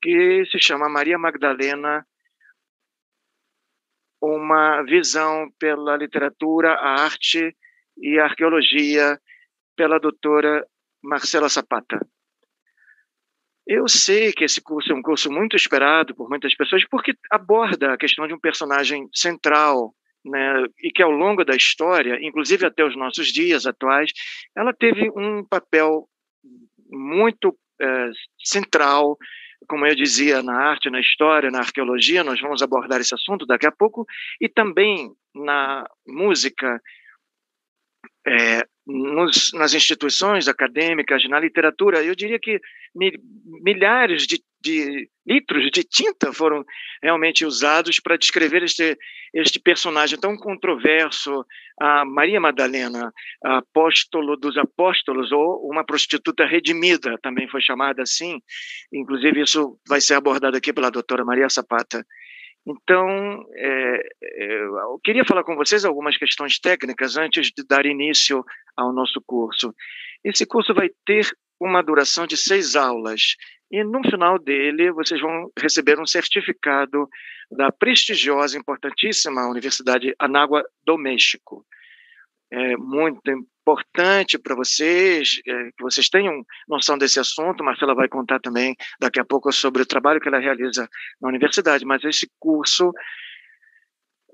que se chama Maria Magdalena, uma visão pela literatura, a arte e a arqueologia, pela doutora Marcela Zapata. Eu sei que esse curso é um curso muito esperado por muitas pessoas, porque aborda a questão de um personagem central, né, e que ao longo da história, inclusive até os nossos dias atuais, ela teve um papel muito é, central, como eu dizia, na arte, na história, na arqueologia, nós vamos abordar esse assunto daqui a pouco, e também na música, é, nos, nas instituições acadêmicas, na literatura, eu diria que milhares de, de, litros de tinta foram realmente usados para descrever este, este personagem tão controverso, a Maria Madalena, apóstolo dos apóstolos, ou uma prostituta redimida, também foi chamada assim. Inclusive, isso vai ser abordado aqui pela doutora Maria Zapata. Então, é, é, eu queria falar com vocês algumas questões técnicas antes de dar início ao nosso curso. Esse curso vai ter uma duração de seis aulas e no final dele vocês vão receber um certificado da prestigiosa, importantíssima Universidade Anágua do México. É muito importante para vocês, é, que vocês tenham noção desse assunto. Marcela vai contar também daqui a pouco sobre o trabalho que ela realiza na universidade, mas esse curso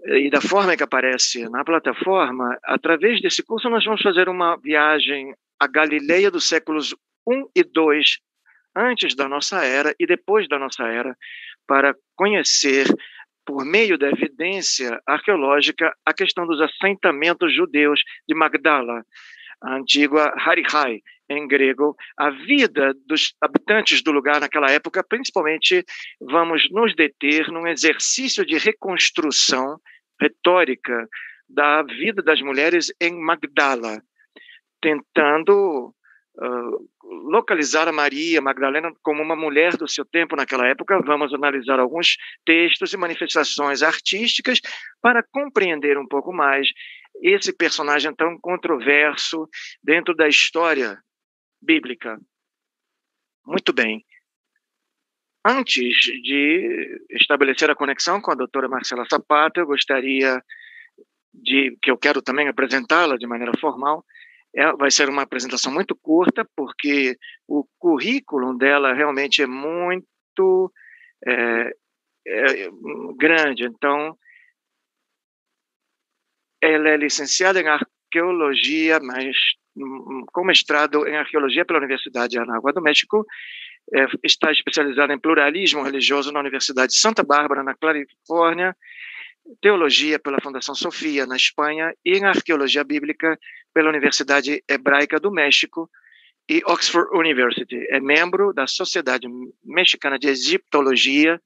é, e da forma que aparece na plataforma, através desse curso nós vamos fazer uma viagem à Galileia dos séculos 1 e 2, antes da nossa era e depois da nossa era, para conhecer por meio da evidência arqueológica, a questão dos assentamentos judeus de Magdala, a antiga Harihai, em grego, a vida dos habitantes do lugar naquela época, principalmente, vamos nos deter num exercício de reconstrução retórica da vida das mulheres em Magdala, tentando uh, localizar a Maria Magdalena como uma mulher do seu tempo naquela época. Vamos analisar alguns textos e manifestações artísticas para compreender um pouco mais esse personagem tão controverso dentro da história bíblica. Muito bem. Antes de estabelecer a conexão com a doutora Marcela Zapata, eu gostaria de que eu quero também apresentá-la de maneira formal, é, vai ser uma apresentação muito curta, porque o currículo dela realmente é muito é, é, grande. Então, ela é licenciada em arqueologia, mas com mestrado em arqueologia pela Universidade de Anágua do México, é, está especializada em pluralismo religioso na Universidade de Santa Bárbara, na Califórnia, teologia pela Fundação Sofia, na Espanha, e em arqueologia bíblica pela Universidade Hebraica do México e Oxford University. É membro da Sociedade Mexicana de Egiptologia,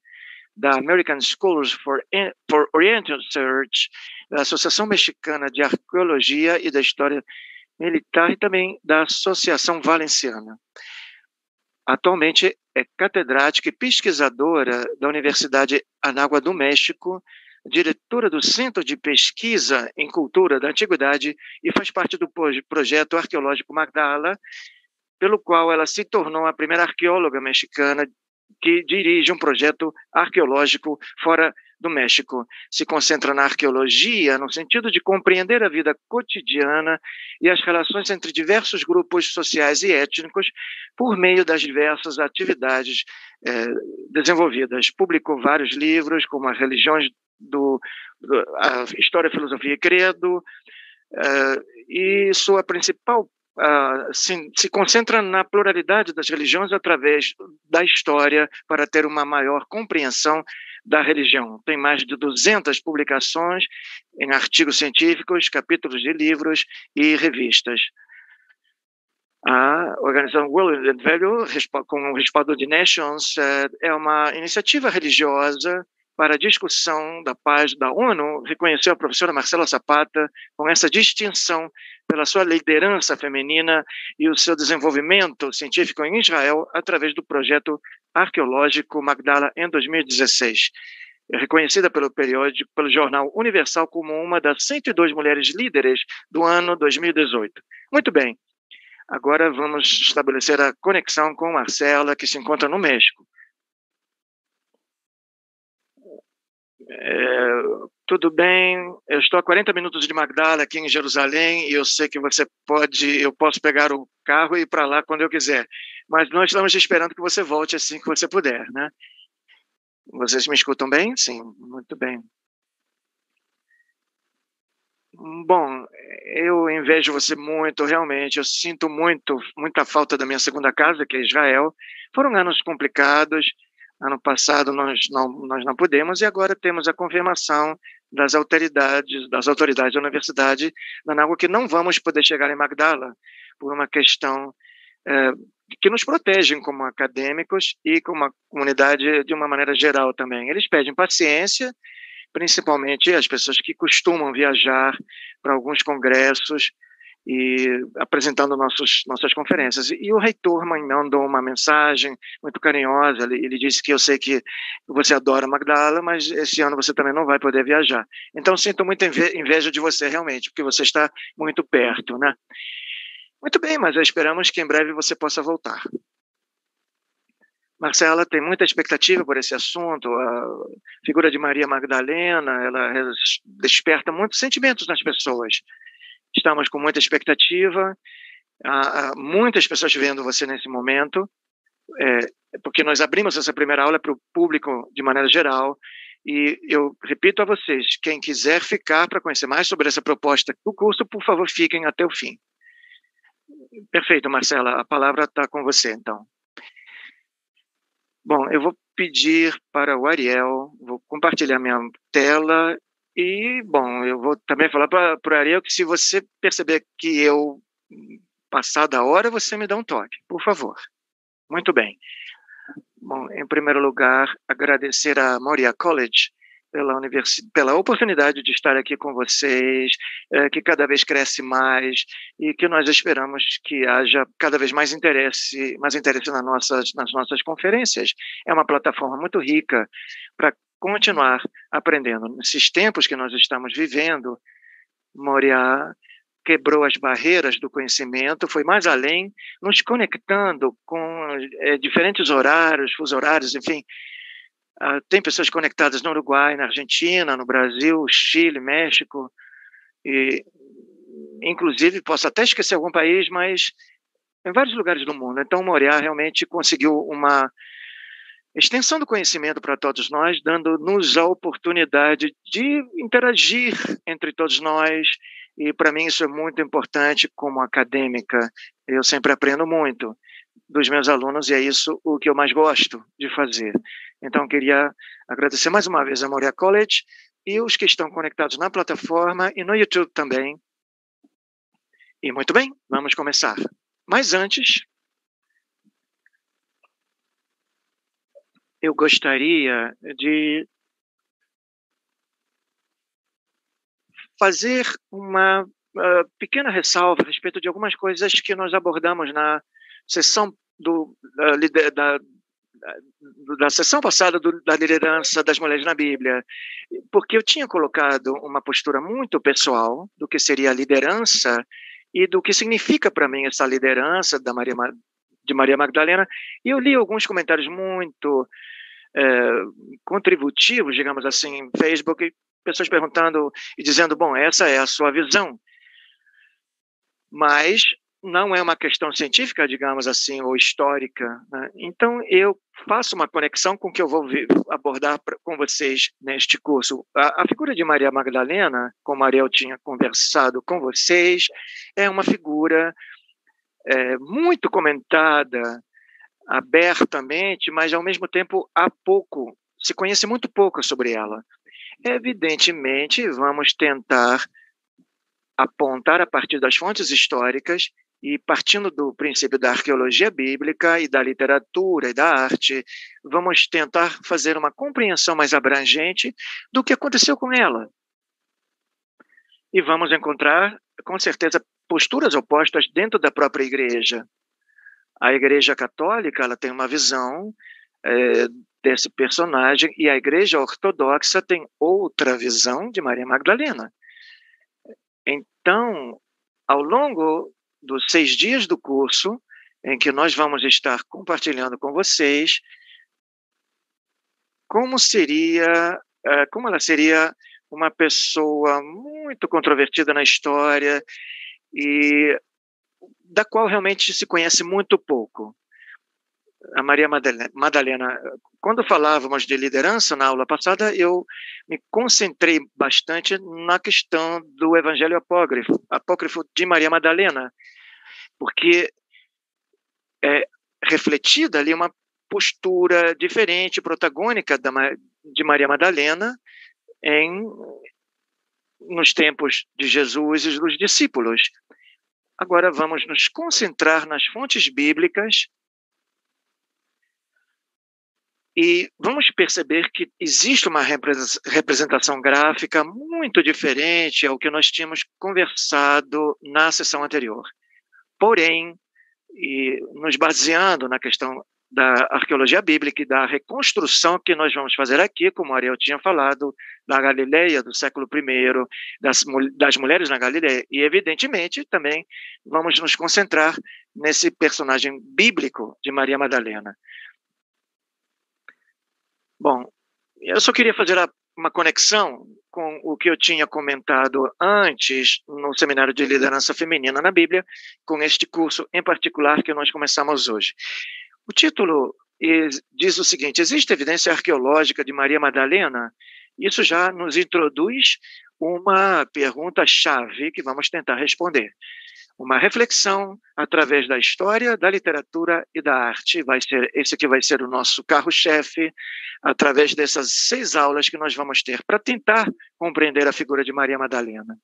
da American Schools for, for Oriental Research, da Associação Mexicana de Arqueologia e da História Militar e também da Associação Valenciana. Atualmente é catedrática e pesquisadora da Universidade Anágua do México diretora do Centro de Pesquisa em Cultura da Antiguidade e faz parte do projeto arqueológico Magdala, pelo qual ela se tornou a primeira arqueóloga mexicana que dirige um projeto arqueológico fora do México. Se concentra na arqueologia no sentido de compreender a vida cotidiana e as relações entre diversos grupos sociais e étnicos por meio das diversas atividades eh, desenvolvidas. Publicou vários livros, como As Religiões do, do a História, Filosofia e Credo, uh, e sua principal uh, se, se concentra na pluralidade das religiões através da história para ter uma maior compreensão da religião. Tem mais de 200 publicações em artigos científicos, capítulos de livros e revistas. A organização World and Value, com o respaldo de Nations, eh, é uma iniciativa religiosa para a discussão da paz da ONU, reconheceu a professora Marcela Zapata com essa distinção pela sua liderança feminina e o seu desenvolvimento científico em Israel através do projeto arqueológico Magdala em 2016. É reconhecida pelo periódico, pelo jornal Universal como uma das 102 mulheres líderes do ano 2018. Muito bem. Agora vamos estabelecer a conexão com Marcela, que se encontra no México. É, tudo bem, eu estou a 40 minutos de Magdala, aqui em Jerusalém, e eu sei que você pode, eu posso pegar o carro e ir para lá quando eu quiser, mas nós estamos esperando que você volte assim que você puder, né? Vocês me escutam bem? Sim, muito bem. Bom, eu invejo você muito, realmente. Eu sinto muito, muita falta da minha segunda casa, que é Israel. Foram anos complicados. Ano passado nós não, nós não pudemos e agora temos a confirmação das autoridades, das autoridades da universidade da Nágua que não vamos poder chegar em Magdala por uma questão é, que nos protegem como acadêmicos e como a comunidade de uma maneira geral também. Eles pedem paciência, principalmente as pessoas que costumam viajar para alguns congressos e apresentando nossos, nossas conferências. E o reitor mandou uma mensagem muito carinhosa. Ele, ele, disse que eu sei que você adora Magdala, mas esse ano você também não vai poder viajar. Então sinto muita inveja de você realmente, porque você está muito perto, né? Muito bem, mas esperamos que em breve você possa voltar. Marcela tem muita expectativa por esse assunto. A figura de Maria Magdalena, ela desperta muitos sentimentos nas pessoas. Estamos com muita expectativa. Há muitas pessoas vendo você nesse momento, é, porque nós abrimos essa primeira aula para o público de maneira geral. E eu repito a vocês: quem quiser ficar para conhecer mais sobre essa proposta do curso, por favor, fiquem até o fim. Perfeito, Marcela. A palavra está com você, então. Bom, eu vou pedir para o Ariel, vou compartilhar minha tela e, bom, eu vou também falar para, o Ariel que se você perceber que eu passar da hora, você me dá um toque, por favor. Muito bem. Bom, em primeiro lugar, agradecer a Moria College pela, universi pela oportunidade de estar aqui com vocês, é, que cada vez cresce mais e que nós esperamos que haja cada vez mais interesse, mais interesse nas nossas, nas nossas conferências. É uma plataforma muito rica para continuar aprendendo. Nesses tempos que nós estamos vivendo, Moriá quebrou as barreiras do conhecimento, foi mais além, nos conectando com é, diferentes horários, fuso horários, enfim, Uh, tem pessoas conectadas no Uruguai, na Argentina, no Brasil, Chile, México, e inclusive posso até esquecer algum país, mas em vários lugares do mundo. Então, Moriá realmente conseguiu uma extensão do conhecimento para todos nós, dando-nos a oportunidade de interagir entre todos nós. E para mim isso é muito importante como acadêmica. Eu sempre aprendo muito dos meus alunos e é isso o que eu mais gosto de fazer. Então, queria agradecer mais uma vez a Moria College e os que estão conectados na plataforma e no YouTube também. E muito bem, vamos começar. Mas antes, eu gostaria de fazer uma uh, pequena ressalva a respeito de algumas coisas que nós abordamos na sessão do, da, da, da sessão passada do, da liderança das mulheres na Bíblia, porque eu tinha colocado uma postura muito pessoal do que seria a liderança e do que significa para mim essa liderança da Maria, de Maria Magdalena, e eu li alguns comentários muito é, contributivos, digamos assim, Facebook, pessoas perguntando e dizendo, bom, essa é a sua visão, mas não é uma questão científica, digamos assim, ou histórica. Né? Então, eu faço uma conexão com o que eu vou abordar com vocês neste curso. A, a, figura de Maria Magdalena, como Ariel tinha conversado com vocês, é uma figura é, muito comentada, abertamente, mas, ao mesmo tempo, há pouco, se conhece muito pouco sobre ela. Evidentemente, vamos tentar apontar a partir das fontes históricas e partindo do princípio da arqueologia bíblica e da literatura e da arte, vamos tentar fazer uma compreensão mais abrangente do que aconteceu com ela. E vamos encontrar, com certeza, posturas opostas dentro da própria igreja. A igreja católica ela tem uma visão é, desse personagem e a igreja ortodoxa tem outra visão de Maria Magdalena. Então, ao longo dos seis dias do curso, em que nós vamos estar compartilhando com vocês como seria uh, como ela seria uma pessoa muito controvertida na história e da qual realmente se conhece muito pouco. A Maria Madalena, quando falávamos de liderança na aula passada, eu me concentrei bastante na questão do Evangelho apócrifo, apócrifo de Maria Madalena, porque é refletida ali uma postura diferente, protagônica da, de Maria Madalena em nos tempos de Jesus e dos discípulos. Agora vamos nos concentrar nas fontes bíblicas e vamos perceber que existe uma representação gráfica muito diferente ao que nós tínhamos conversado na sessão anterior. Porém, e nos baseando na questão da arqueologia bíblica e da reconstrução que nós vamos fazer aqui, como Ariel tinha falado, da Galileia do século I, das, das mulheres na Galileia, e evidentemente também vamos nos concentrar nesse personagem bíblico de Maria Madalena. Bom, eu só queria fazer uma conexão com o que eu tinha comentado antes no seminário de liderança feminina na Bíblia, com este curso em particular que nós começamos hoje. O título diz o seguinte: existe evidência arqueológica de Maria Madalena? Isso já nos introduz uma pergunta-chave que vamos tentar responder. Uma reflexão através da história, da literatura e da arte. Vai ser esse que vai ser o nosso carro-chefe através dessas seis aulas que nós vamos ter para tentar compreender a figura de Maria Madalena.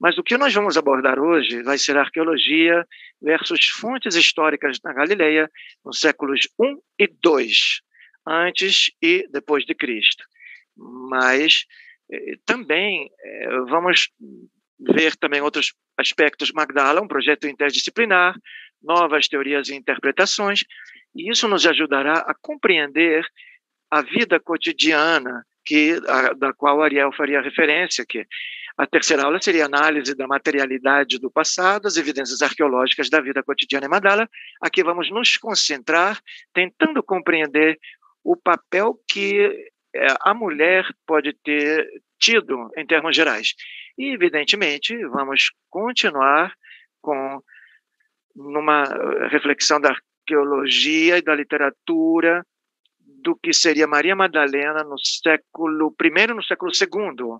Mas o que nós vamos abordar hoje vai ser arqueologia versus fontes históricas na Galileia nos séculos I e II, antes e depois de Cristo. Mas eh, também eh, vamos ver também outros aspectos Magdala, um projeto interdisciplinar, novas teorias e interpretações, e isso nos ajudará a compreender a vida cotidiana que a, da qual Ariel faria referência, que a terceira aula seria análise da materialidade do passado, as evidências arqueológicas da vida cotidiana em Mandala. Aqui vamos nos concentrar tentando compreender o papel que é, a mulher pode ter tido em termos gerais. E, evidentemente, vamos continuar com numa reflexão da arqueologia e da literatura do que seria Maria Madalena no século I no século II.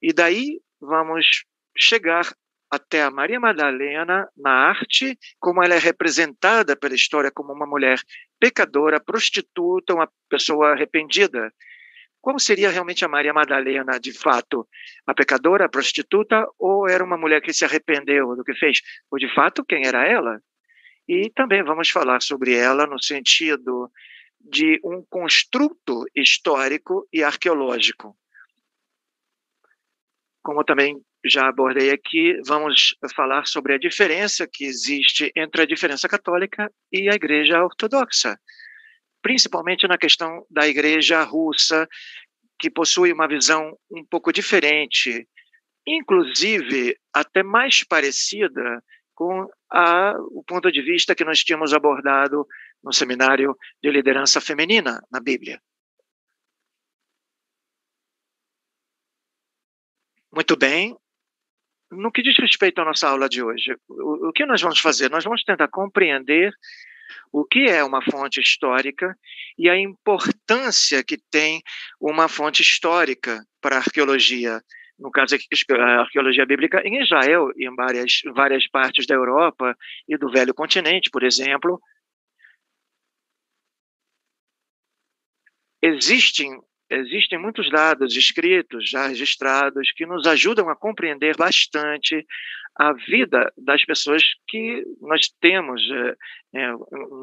E daí vamos chegar até a Maria Madalena na arte, como ela é representada pela história como uma mulher pecadora, prostituta, uma pessoa arrependida. Como seria realmente a Maria Madalena, de fato? A pecadora, a prostituta, ou era uma mulher que se arrependeu do que fez? Ou, de fato, quem era ela? E também vamos falar sobre ela no sentido de um construto histórico e arqueológico. Como também já abordei aqui, vamos falar sobre a diferença que existe entre a diferença católica e a Igreja Ortodoxa, principalmente na questão da Igreja Russa, que possui uma visão um pouco diferente, inclusive até mais parecida com a, o ponto de vista que nós tínhamos abordado no seminário de liderança feminina na Bíblia. Muito bem. No que diz respeito à nossa aula de hoje, o, o que nós vamos fazer? Nós vamos tentar compreender o que é uma fonte histórica e a importância que tem uma fonte histórica para a arqueologia. No caso, a arqueologia bíblica em Israel e em várias, várias partes da Europa e do Velho Continente, por exemplo, existem existem muitos dados escritos, já registrados, que nos ajudam a compreender bastante a vida das pessoas que nós temos é, é,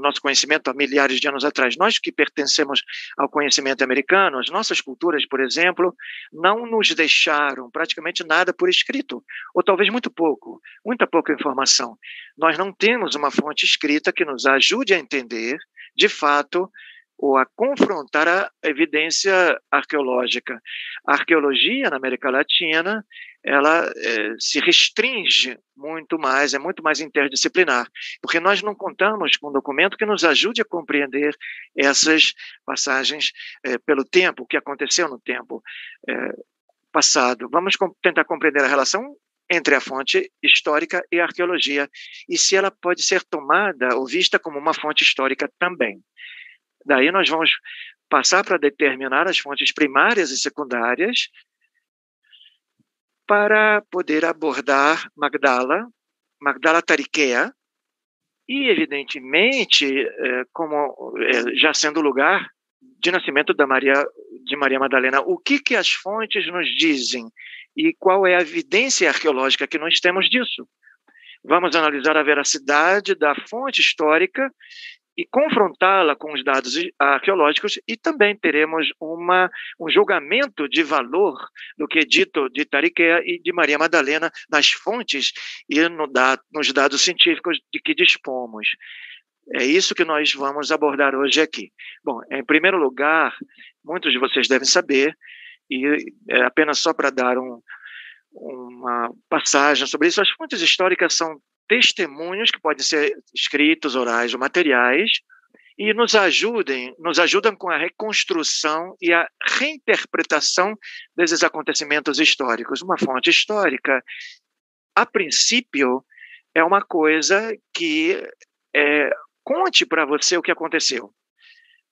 nosso conhecimento há milhares de anos atrás. Nós que pertencemos ao conhecimento americano, as nossas culturas, por exemplo, não nos deixaram praticamente nada por escrito, ou talvez muito pouco, muita pouca informação. Nós não temos uma fonte escrita que nos ajude a entender, de fato, ou a confrontar a evidência arqueológica. A arqueologia na América Latina ela é, se restringe muito mais, é muito mais interdisciplinar, porque nós não contamos com um documento que nos ajude a compreender essas passagens é, pelo tempo, o que aconteceu no tempo é, passado. Vamos com, tentar compreender a relação entre a fonte histórica e a arqueologia, e se ela pode ser tomada ou vista como uma fonte histórica também. Daí nós vamos passar para determinar as fontes primárias e secundárias para poder abordar Magdala, Magdala Tariquea, e, evidentemente, é, como é, já sendo lugar de nascimento da Maria, de Maria Madalena, o que, que as fontes nos dizem e qual é a evidência arqueológica que nós temos disso? Vamos analisar a veracidade da fonte histórica e confrontá-la com os dados arqueológicos e também teremos uma, um julgamento de valor do que é dito de Tariquea e de Maria Madalena nas fontes e no da, nos dados científicos de que dispomos. É isso que nós vamos abordar hoje aqui. Bom, em primeiro lugar, muitos de vocês devem saber, e é apenas só para dar um, uma passagem sobre isso, as fontes históricas são testemunhos que podem ser escritos, orais ou materiais, e nos ajudem, nos ajudam com a reconstrução e a reinterpretação desses acontecimentos históricos. Uma fonte histórica, a princípio, é uma coisa que é, conte para você o que aconteceu.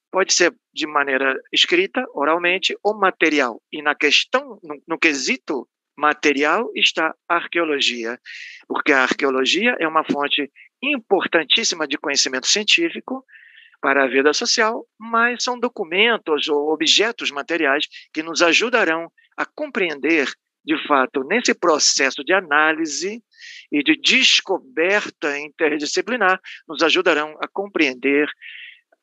Pode ser de maneira escrita, oralmente, ou material. E na questão, no, no quesito material está a arqueologia, porque a arqueologia é uma fonte importantíssima de conhecimento científico para a vida social, mas são documentos ou objetos materiais que nos ajudarão a compreender, de fato, nesse processo de análise e de descoberta interdisciplinar, nos ajudarão a compreender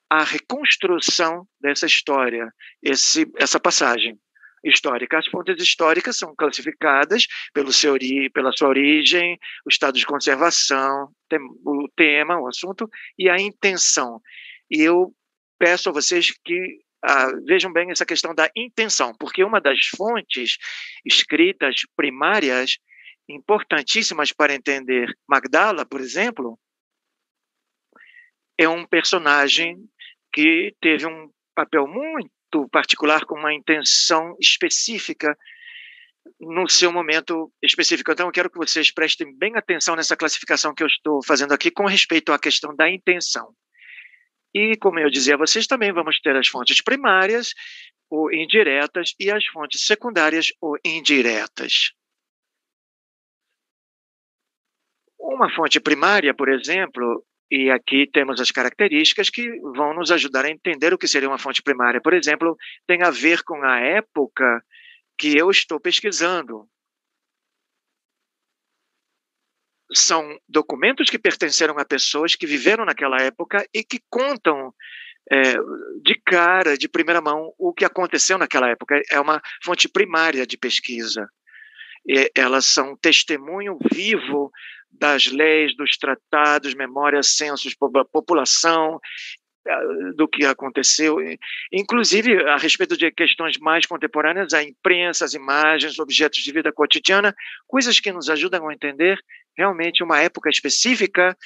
a reconstrução dessa história, esse, essa passagem histórica. As fontes históricas são classificadas pelo seu, pela sua origem, o estado de conservação, o tema, o assunto e a intenção. E eu peço a vocês que ah, vejam bem essa questão da intenção, porque uma das fontes escritas primárias importantíssimas para entender Magdala, por exemplo, é um personagem que teve um papel muito particular com uma intenção específica no seu momento específico. Então, eu quero que vocês prestem bem atenção nessa classificação que eu estou fazendo aqui com respeito à questão da intenção. E, como eu dizia a vocês, também vamos ter as fontes primárias ou indiretas e as fontes secundárias ou indiretas. Uma fonte primária, por exemplo, e aqui temos as características que vão nos ajudar a entender o que seria uma fonte primária. Por exemplo, tem a ver com a época que eu estou pesquisando. São documentos que pertenceram a pessoas que viveram naquela época e que contam é, de cara, de primeira mão, o que aconteceu naquela época. É uma fonte primária de pesquisa. E elas são testemunho vivo das leis, dos tratados, memórias, censos, população, eh, do que aconteceu, inclusive a respeito de questões mais contemporâneas, a imprensa, as imagens, objetos de vida cotidiana, coisas que nos ajudam a entender realmente uma época específica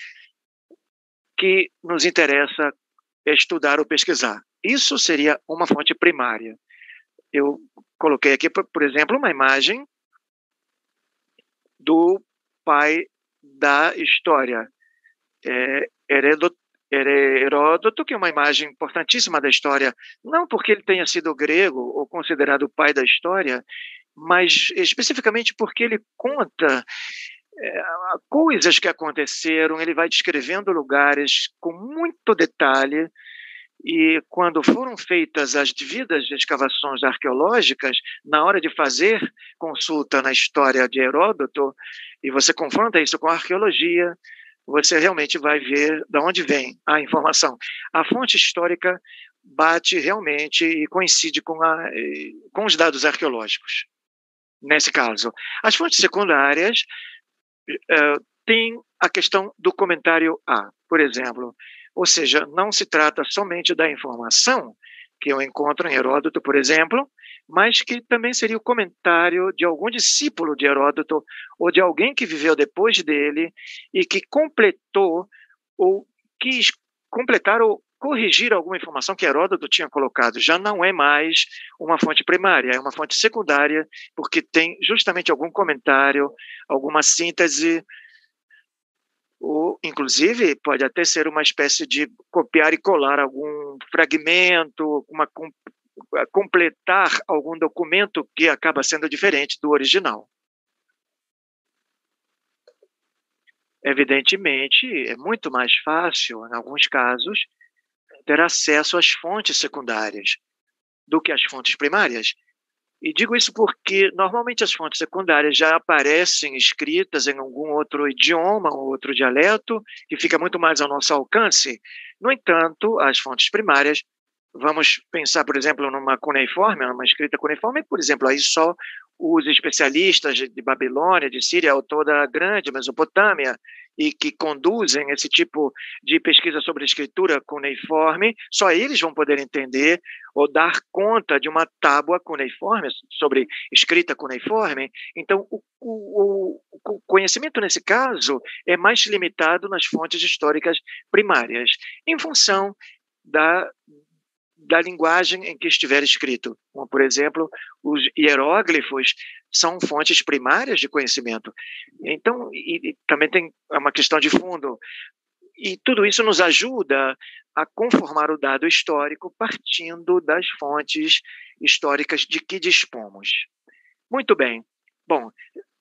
que nos interessa estudar ou pesquisar. Isso seria uma fonte primária. Eu coloquei aqui, por exemplo, uma imagem do pai da história. É, Heródoto, que é uma imagem importantíssima da história, não porque ele tenha sido grego ou considerado o pai da história, mas especificamente porque ele conta é, coisas que aconteceram, ele vai descrevendo lugares com muito detalhe, e quando foram feitas as devidas escavações arqueológicas, na hora de fazer consulta na história de Heródoto, e você confronta isso com a arqueologia, você realmente vai ver de onde vem a informação. A fonte histórica bate realmente e coincide com, a, com os dados arqueológicos, nesse caso. As fontes secundárias uh, têm a questão do comentário A. Por exemplo, Ou seja, não se trata somente da informação que eu encontro em Heródoto, por exemplo, mas que também seria o comentário de algum discípulo de Heródoto ou de alguém que viveu depois dele e que completou ou quis completar ou corrigir alguma informação que Heródoto tinha colocado. Já não é mais uma fonte primária, é uma fonte secundária, porque tem justamente algum comentário, alguma síntese, ou inclusive pode até ser uma espécie de copiar e colar algum fragmento, uma completar algum documento que acaba sendo diferente do original. Evidentemente, é muito mais fácil, em alguns casos, ter acesso às fontes secundárias do que às fontes primárias. E digo isso porque normalmente as fontes secundárias já aparecem escritas em algum outro idioma ou outro dialeto, que fica muito mais ao nosso alcance. No entanto, as fontes primárias Vamos pensar, por exemplo, numa cuneiforme, numa escrita cuneiforme, por exemplo, aí só os especialistas de Babilônia, de Síria ou toda a grande Mesopotâmia e que conduzem esse tipo de pesquisa sobre escritura cuneiforme, só eles vão poder entender ou dar conta de uma tábua cuneiforme, sobre escrita cuneiforme. Então, o, o, o conhecimento, nesse caso, é mais limitado nas fontes históricas primárias, em função da, da linguagem em que estiver escrito. Como, por exemplo, os hieróglifos são fontes primárias de conhecimento. Então, e, e também tem uma questão de fundo. E tudo isso nos ajuda a conformar o dado histórico partindo das fontes históricas de que dispomos. Muito bem. Bom,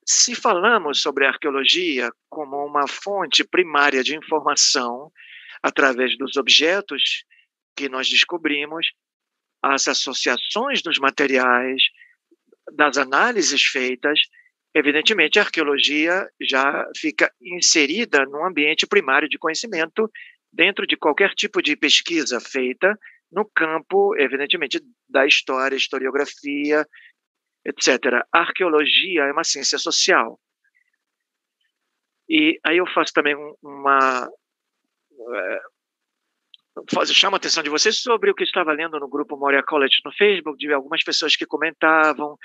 se falamos sobre a arqueologia como uma fonte primária de informação através dos objetos que nós descobrimos, as associações dos materiais, das análises feitas, evidentemente a arqueologia já fica inserida no ambiente primário de conhecimento dentro de qualquer tipo de pesquisa feita no campo, evidentemente, da história, historiografia, etc. A arqueologia é uma ciência social. E aí eu faço também uma eh, chama a atenção de vocês sobre o que estava lendo no grupo Moria College no Facebook, de algumas pessoas que comentavam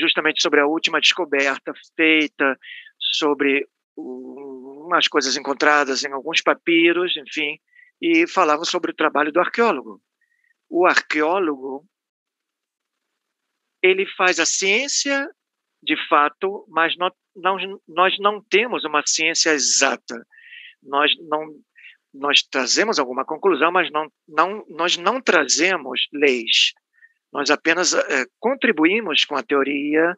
justamente sobre a última descoberta feita, sobre umas coisas encontradas em alguns papiros, enfim, e falavam sobre o trabalho do arqueólogo. O arqueólogo ele faz a ciência de fato, mas não, não, nós não temos uma ciência exata. Nós não nós trazemos alguma conclusão, mas não, não, nós não trazemos leis. Nós apenas é, contribuímos com a teoria,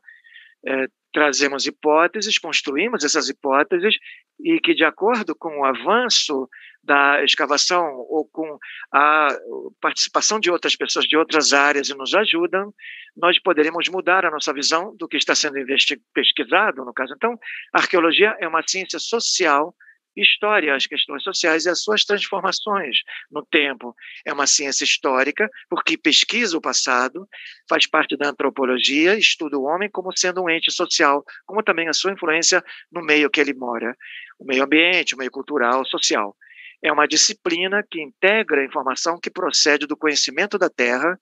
é, trazemos hipóteses, construímos essas hipóteses e que, de acordo com o avanço da escavação ou com a participação de outras pessoas de outras áreas e nos ajudam, nós poderemos mudar a nossa visão do que está sendo pesquisado, no caso. Então, a arqueologia é uma ciência social história, as questões sociais e as suas transformações no tempo. É uma ciência histórica, porque pesquisa o passado, faz parte da antropologia, estuda o homem como sendo um ente social, como também a sua influência no meio que ele mora, o meio ambiente, o meio cultural, social. É uma disciplina que integra a informação que procede do conhecimento da Terra,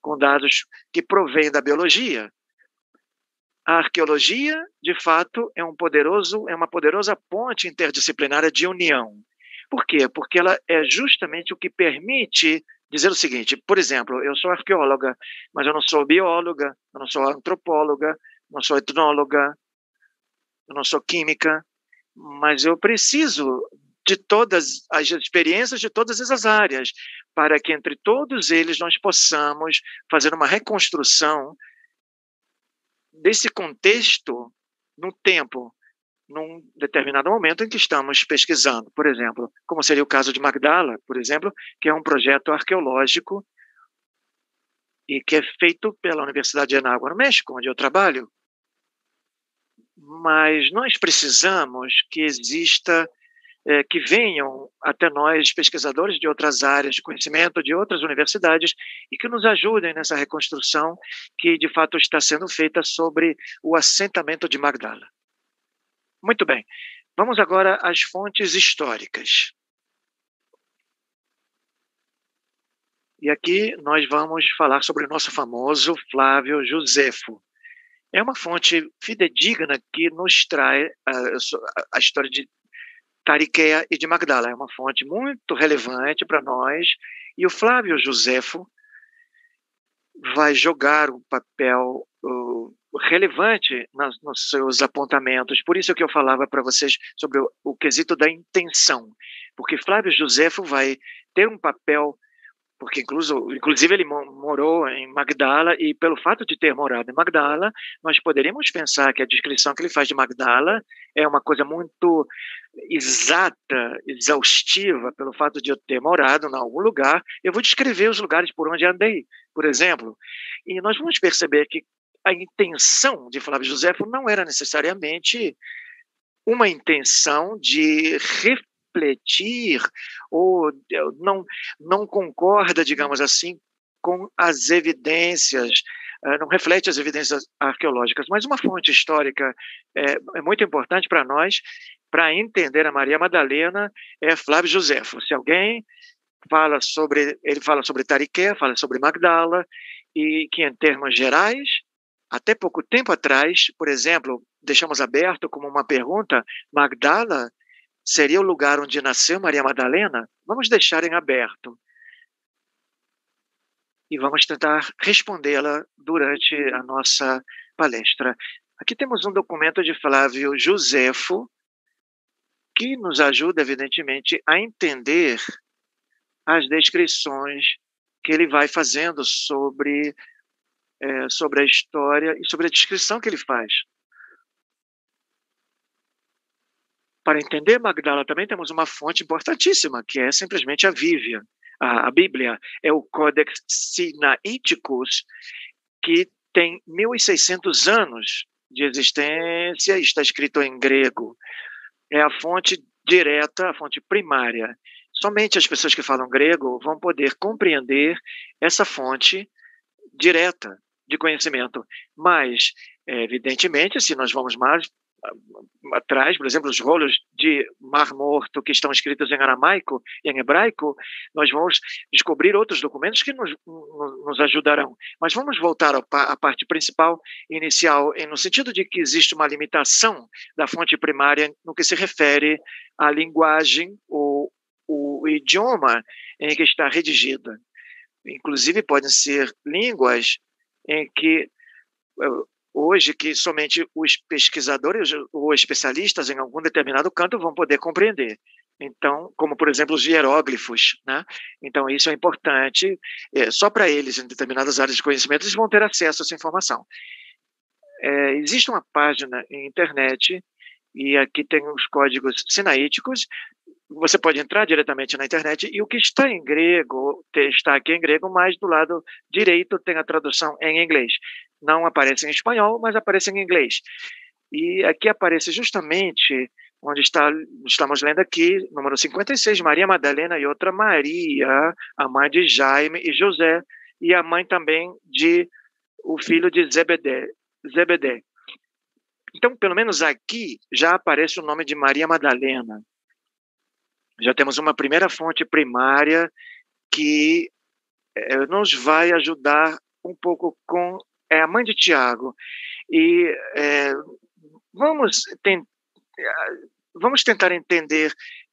com dados que provêm da biologia, a arqueologia, de fato, é um poderoso, é uma poderosa ponte interdisciplinária de união. Por quê? Porque ela é justamente o que permite dizer o seguinte: por exemplo, eu sou arqueóloga, mas eu não sou bióloga, eu não sou antropóloga, não sou etnóloga, eu não sou química, mas eu preciso de todas as experiências de todas essas áreas, para que entre todos eles nós possamos fazer uma reconstrução desse contexto no tempo, num determinado momento em que estamos pesquisando. Por exemplo, como seria o caso de Magdala, por exemplo, que é um projeto arqueológico e que é feito pela Universidade de Anágua, no México, onde eu trabalho. Mas nós precisamos que exista é, que venham até nós, pesquisadores de outras áreas de conhecimento, de outras universidades, e que nos ajudem nessa reconstrução que, de fato, está sendo feita sobre o assentamento de Magdala. Muito bem, vamos agora às fontes históricas. E aqui nós vamos falar sobre o nosso famoso Flávio Josefo. É uma fonte fidedigna que nos traz a, a história de Tariquea e de Magdala. É uma fonte muito relevante para nós. E o Flávio Josefo vai jogar um papel uh, relevante nas, nos seus apontamentos. Por isso que eu falava para vocês sobre o, o, quesito da intenção, porque Flávio Josefo vai ter um papel porque incluso, inclusive ele morou em Magdala e pelo fato de ter morado em Magdala, nós poderíamos pensar que a descrição que ele faz de Magdala é uma coisa muito exata, exaustiva, pelo fato de eu ter morado em algum lugar. Eu vou descrever os lugares por onde andei, por exemplo, e nós vamos perceber que a intenção de Flávio Josefo não era necessariamente uma intenção de refletir ou não, não concorda, digamos assim, com as evidências, eh, não reflete as evidências arqueológicas, mas uma fonte histórica é, é muito importante para nós, para entender a Maria Madalena, é Flávio Josefo. Se alguém fala sobre, ele fala sobre Tariqué, fala sobre Magdala, e que em termos gerais, até pouco tempo atrás, por exemplo, deixamos aberto como uma pergunta, Magdala seria o lugar onde nasceu Maria Madalena? Vamos deixar em aberto. E vamos tentar respondê-la durante a nossa palestra. Aqui temos um documento de Flávio Josefo, que nos ajuda, evidentemente, a entender as descrições que ele vai fazendo sobre, é, sobre a história e sobre a descrição que ele faz Para entender Magdala também temos uma fonte importantíssima, que é simplesmente a Bíblia. A, a Bíblia é o Codex Sinaiticus, que tem 1.600 anos de existência está escrito em grego. É a fonte direta, a fonte primária. Somente as pessoas que falam grego vão poder compreender essa fonte direta de conhecimento. Mas, evidentemente, se nós vamos mais atrás, por exemplo, os rolos de Mar Morto que estão escritos em aramaico e em hebraico, nós vamos descobrir outros documentos que nos, nos ajudarão. Mas vamos voltar à parte principal, inicial, no sentido de que existe uma limitação da fonte primária no que se refere à linguagem ou o idioma em que está redigida. Inclusive, podem ser línguas em que hoje que somente os pesquisadores ou especialistas em algum determinado canto vão poder compreender. Então, como por exemplo os hieróglifos, né? Então isso é importante. É, só para eles em determinadas áreas de conhecimento eles vão ter acesso a essa informação. É, existe uma página em internet e aqui tem os códigos sinaíticos. Você pode entrar diretamente na internet e o que está em grego está aqui em grego, mas do lado direito tem a tradução em inglês não aparece em espanhol, mas aparece em inglês. E aqui aparece justamente onde está, estamos lendo aqui, número 56, Maria Madalena e outra Maria, a mãe de Jaime e José, e a mãe também de o filho de Zebedé. Zebedé. Então, pelo menos aqui já aparece o nome de Maria Madalena. Já temos uma primeira fonte primária que eh, nos vai ajudar um pouco com é a mãe de Tiago. E é, vamos, ten, vamos tentar entender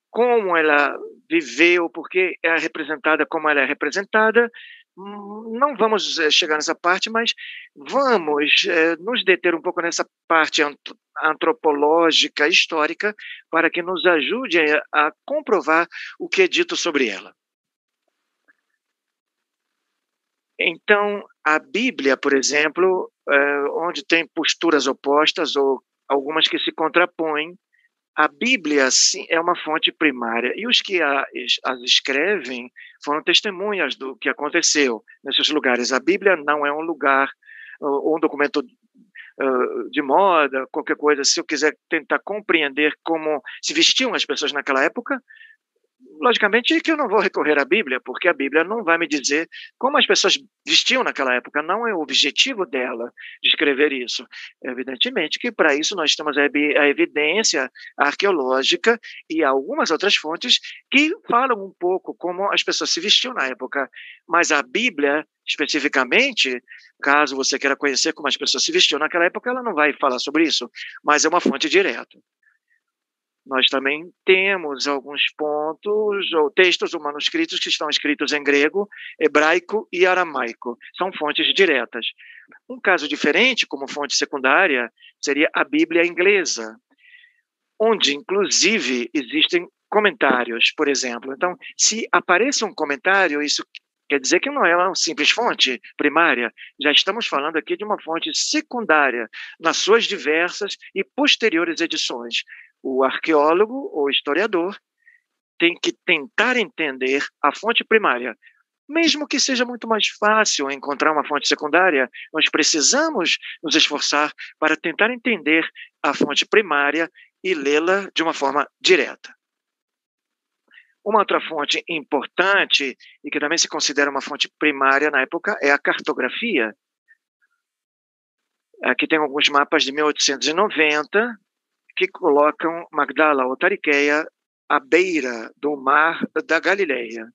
como ela viveu, porque é representada como ela é representada. Não vamos é, chegar nessa parte, mas vamos é, nos deter um pouco nessa parte antropológica, histórica, para que nos ajude a, a comprovar o que é dito sobre ela. Então, a Bíblia, por exemplo, é, onde tem posturas opostas ou algumas que se contrapõem, a Bíblia sim, é uma fonte primária. E os que as escrevem foram testemunhas do que aconteceu nesses lugares. A Bíblia não é um lugar ou um documento uh, de moda, qualquer coisa. Se eu quiser tentar compreender como se vestiam as pessoas naquela época, logicamente que eu não vou recorrer à Bíblia, porque a Bíblia não vai me dizer como as pessoas vestiam naquela época, não é o objetivo dela de escrever isso. Evidentemente que para isso nós temos a evidência arqueológica e algumas outras fontes que falam um pouco como as pessoas se vestiam na época, mas a Bíblia especificamente, caso você queira conhecer como as pessoas se vestiam naquela época, ela não vai falar sobre isso, mas é uma fonte direta nós também temos alguns pontos ou textos ou manuscritos que estão escritos em grego, hebraico e aramaico. São fontes diretas. Um caso diferente, como fonte secundária, seria a Bíblia inglesa, onde, inclusive, existem comentários, por exemplo. Então, se aparece um comentário, isso quer dizer que não é uma simples fonte primária. Já estamos falando aqui de uma fonte secundária, nas suas diversas e posteriores edições o arqueólogo ou historiador tem que tentar entender a fonte primária. Mesmo que seja muito mais fácil encontrar uma fonte secundária, nós precisamos nos esforçar para tentar entender a fonte primária e lê-la de uma forma direta. Uma outra fonte importante, e que também se considera uma fonte primária na época, é a cartografia. Aqui tem alguns mapas de 1890, que colocam Magdala ou Tariqueia à beira do mar da Galileia.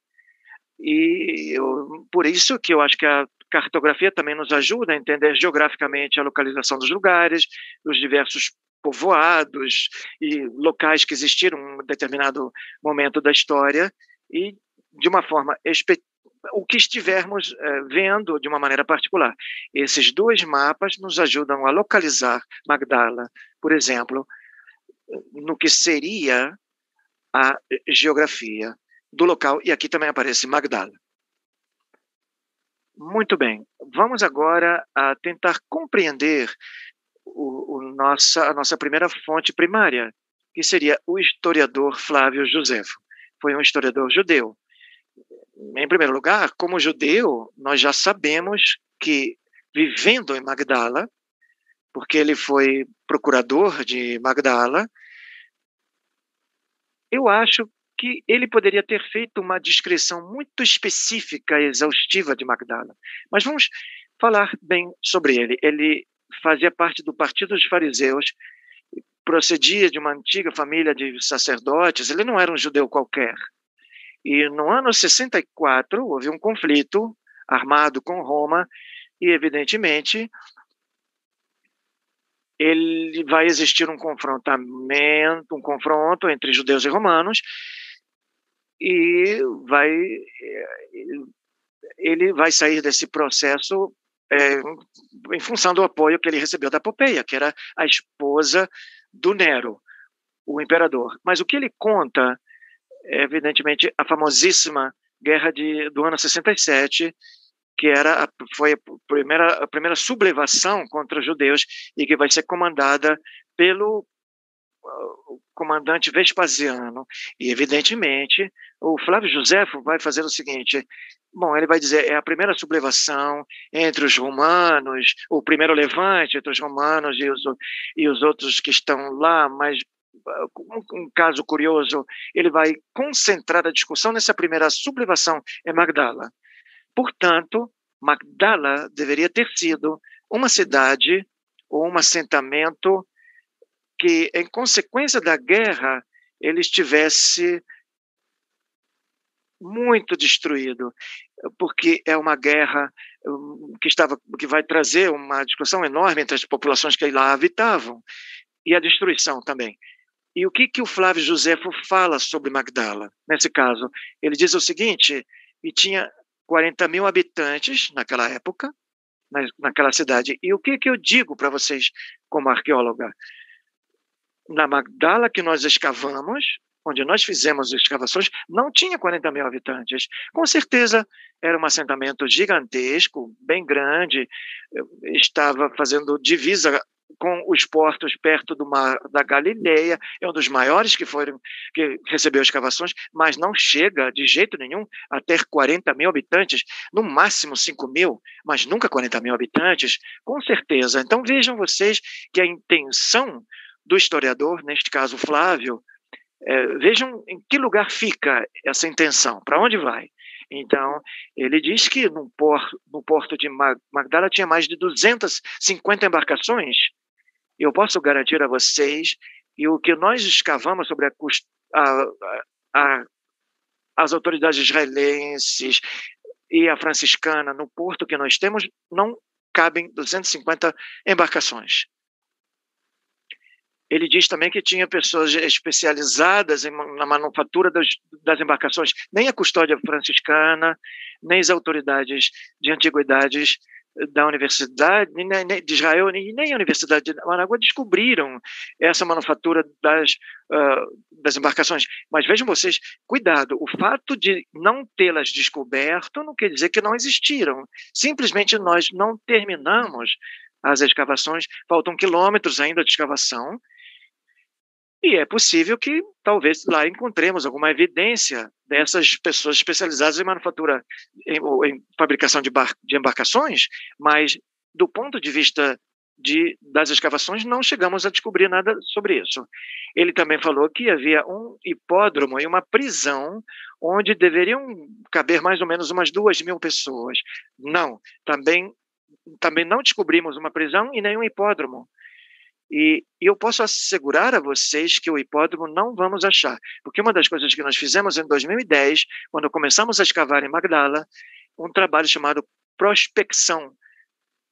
E eu, por isso que eu acho que a cartografia também nos ajuda a entender geograficamente a localização dos lugares, os diversos povoados e locais que existiram em um determinado momento da história e de uma forma o que estivermos é, vendo de uma maneira particular. Esses dois mapas nos ajudam a localizar Magdala, por exemplo, no que seria a geografia do local, e aqui também aparece Magdala. Muito bem, vamos agora a tentar compreender o, o nossa, a nossa primeira fonte primária, que seria o historiador Flávio Josefo. Foi um historiador judeu. Em primeiro lugar, como judeu, nós já sabemos que, vivendo em Magdala, porque ele foi procurador de Magdala. Eu acho que ele poderia ter feito uma descrição muito específica e exaustiva de Magdala. Mas vamos falar bem sobre ele. Ele fazia parte do Partido dos Fariseus, procedia de uma antiga família de sacerdotes, ele não era um judeu qualquer. E no ano 64 houve um conflito armado com Roma e, evidentemente, ele vai existir um confrontamento, um confronto entre judeus e romanos e vai ele vai sair desse processo é, em função do apoio que ele recebeu da Popeia, que era a esposa do Nero, o imperador. Mas o que ele conta é, evidentemente, a famosíssima guerra de, do ano 67, que era a, foi a primeira, a primeira sublevação contra judeus e que vai ser comandada pelo uh, comandante Vespasiano. E, evidentemente, o Flávio Josefo vai fazer o seguinte: bom, ele vai dizer é a primeira sublevação entre os romanos, o primeiro levante entre os romanos e os, e os outros que estão lá, mas uh, um, caso curioso, ele vai concentrar a discussão nessa primeira sublevação em Magdala. Portanto, Magdala deveria ter sido uma cidade ou um assentamento que, em consequência da guerra, ele estivesse muito destruído, porque é uma guerra hum, que estava que vai trazer uma discussão enorme entre as populações que lá habitavam e a destruição também. E o que que o Flávio Josefo fala sobre Magdala nesse caso? Ele diz o seguinte: e tinha 40 mil habitantes naquela época, na, naquela cidade. E o que, que eu digo para vocês, como arqueóloga? Na Magdala que nós escavamos, onde nós fizemos escavações, não tinha 40 mil habitantes. Com certeza era um assentamento gigantesco, bem grande, estava fazendo divisa com os portos perto do mar da Galileia, é um dos maiores que foram que recebeu escavações, mas não chega de jeito nenhum a ter 40 mil habitantes, no máximo 5 mil, mas nunca 40 mil habitantes, com certeza. Então vejam vocês que a intenção do historiador, neste caso Flávio, é, vejam em que lugar fica essa intenção, para onde vai. Então, ele diz que no porto, no porto de Magdala tinha mais de 250 embarcações. Eu posso garantir a vocês e o que nós escavamos sobre a, a, a, as autoridades israelenses e a franciscana no porto que nós temos, não cabem 250 embarcações. Ele diz também que tinha pessoas especializadas em, na manufatura das, das, embarcações. Nem a custódia franciscana, nem as autoridades de antiguidades da Universidade de Israel e nem a Universidade de Managua descobriram essa manufatura das, uh, das embarcações. Mas vejam vocês, cuidado, o fato de não tê-las descoberto não quer dizer que não existiram. Simplesmente nós não terminamos as escavações, faltam quilômetros ainda de escavação, e é possível que talvez lá encontremos alguma evidência dessas pessoas especializadas em manufatura, em, em fabricação de, bar, de embarcações, mas do ponto de vista de, das escavações, não chegamos a descobrir nada sobre isso. Ele também falou que havia um hipódromo e uma prisão onde deveriam caber mais ou menos umas duas mil pessoas. Não, também, também não descobrimos uma prisão e nenhum hipódromo. E, e, eu posso assegurar a vocês que o hipódromo não vamos achar, porque uma das coisas que nós fizemos em 2010, quando começamos a escavar em Magdala, um trabalho chamado prospecção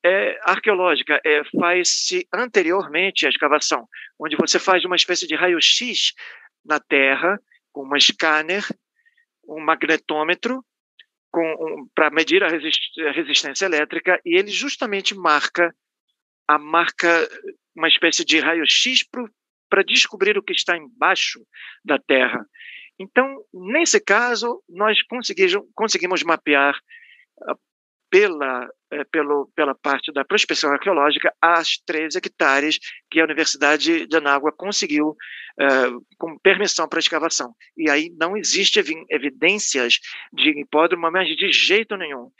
é, arqueológica, é, faz-se anteriormente à escavação, onde você faz uma espécie de raio-x na terra, com um scanner, um magnetômetro, um, para medir a, resist, a resistência elétrica, e ele justamente marca a marca uma espécie de raio-x para descobrir o que está embaixo da Terra. Então, nesse caso, nós conseguimos, mapear ah, pela, eh, pelo, pela parte da prospecção arqueológica as 13 hectares que a Universidade de Anágua conseguiu uh, com permissão para escavação. E aí não existe evidências de hipódromo, mas de jeito nenhum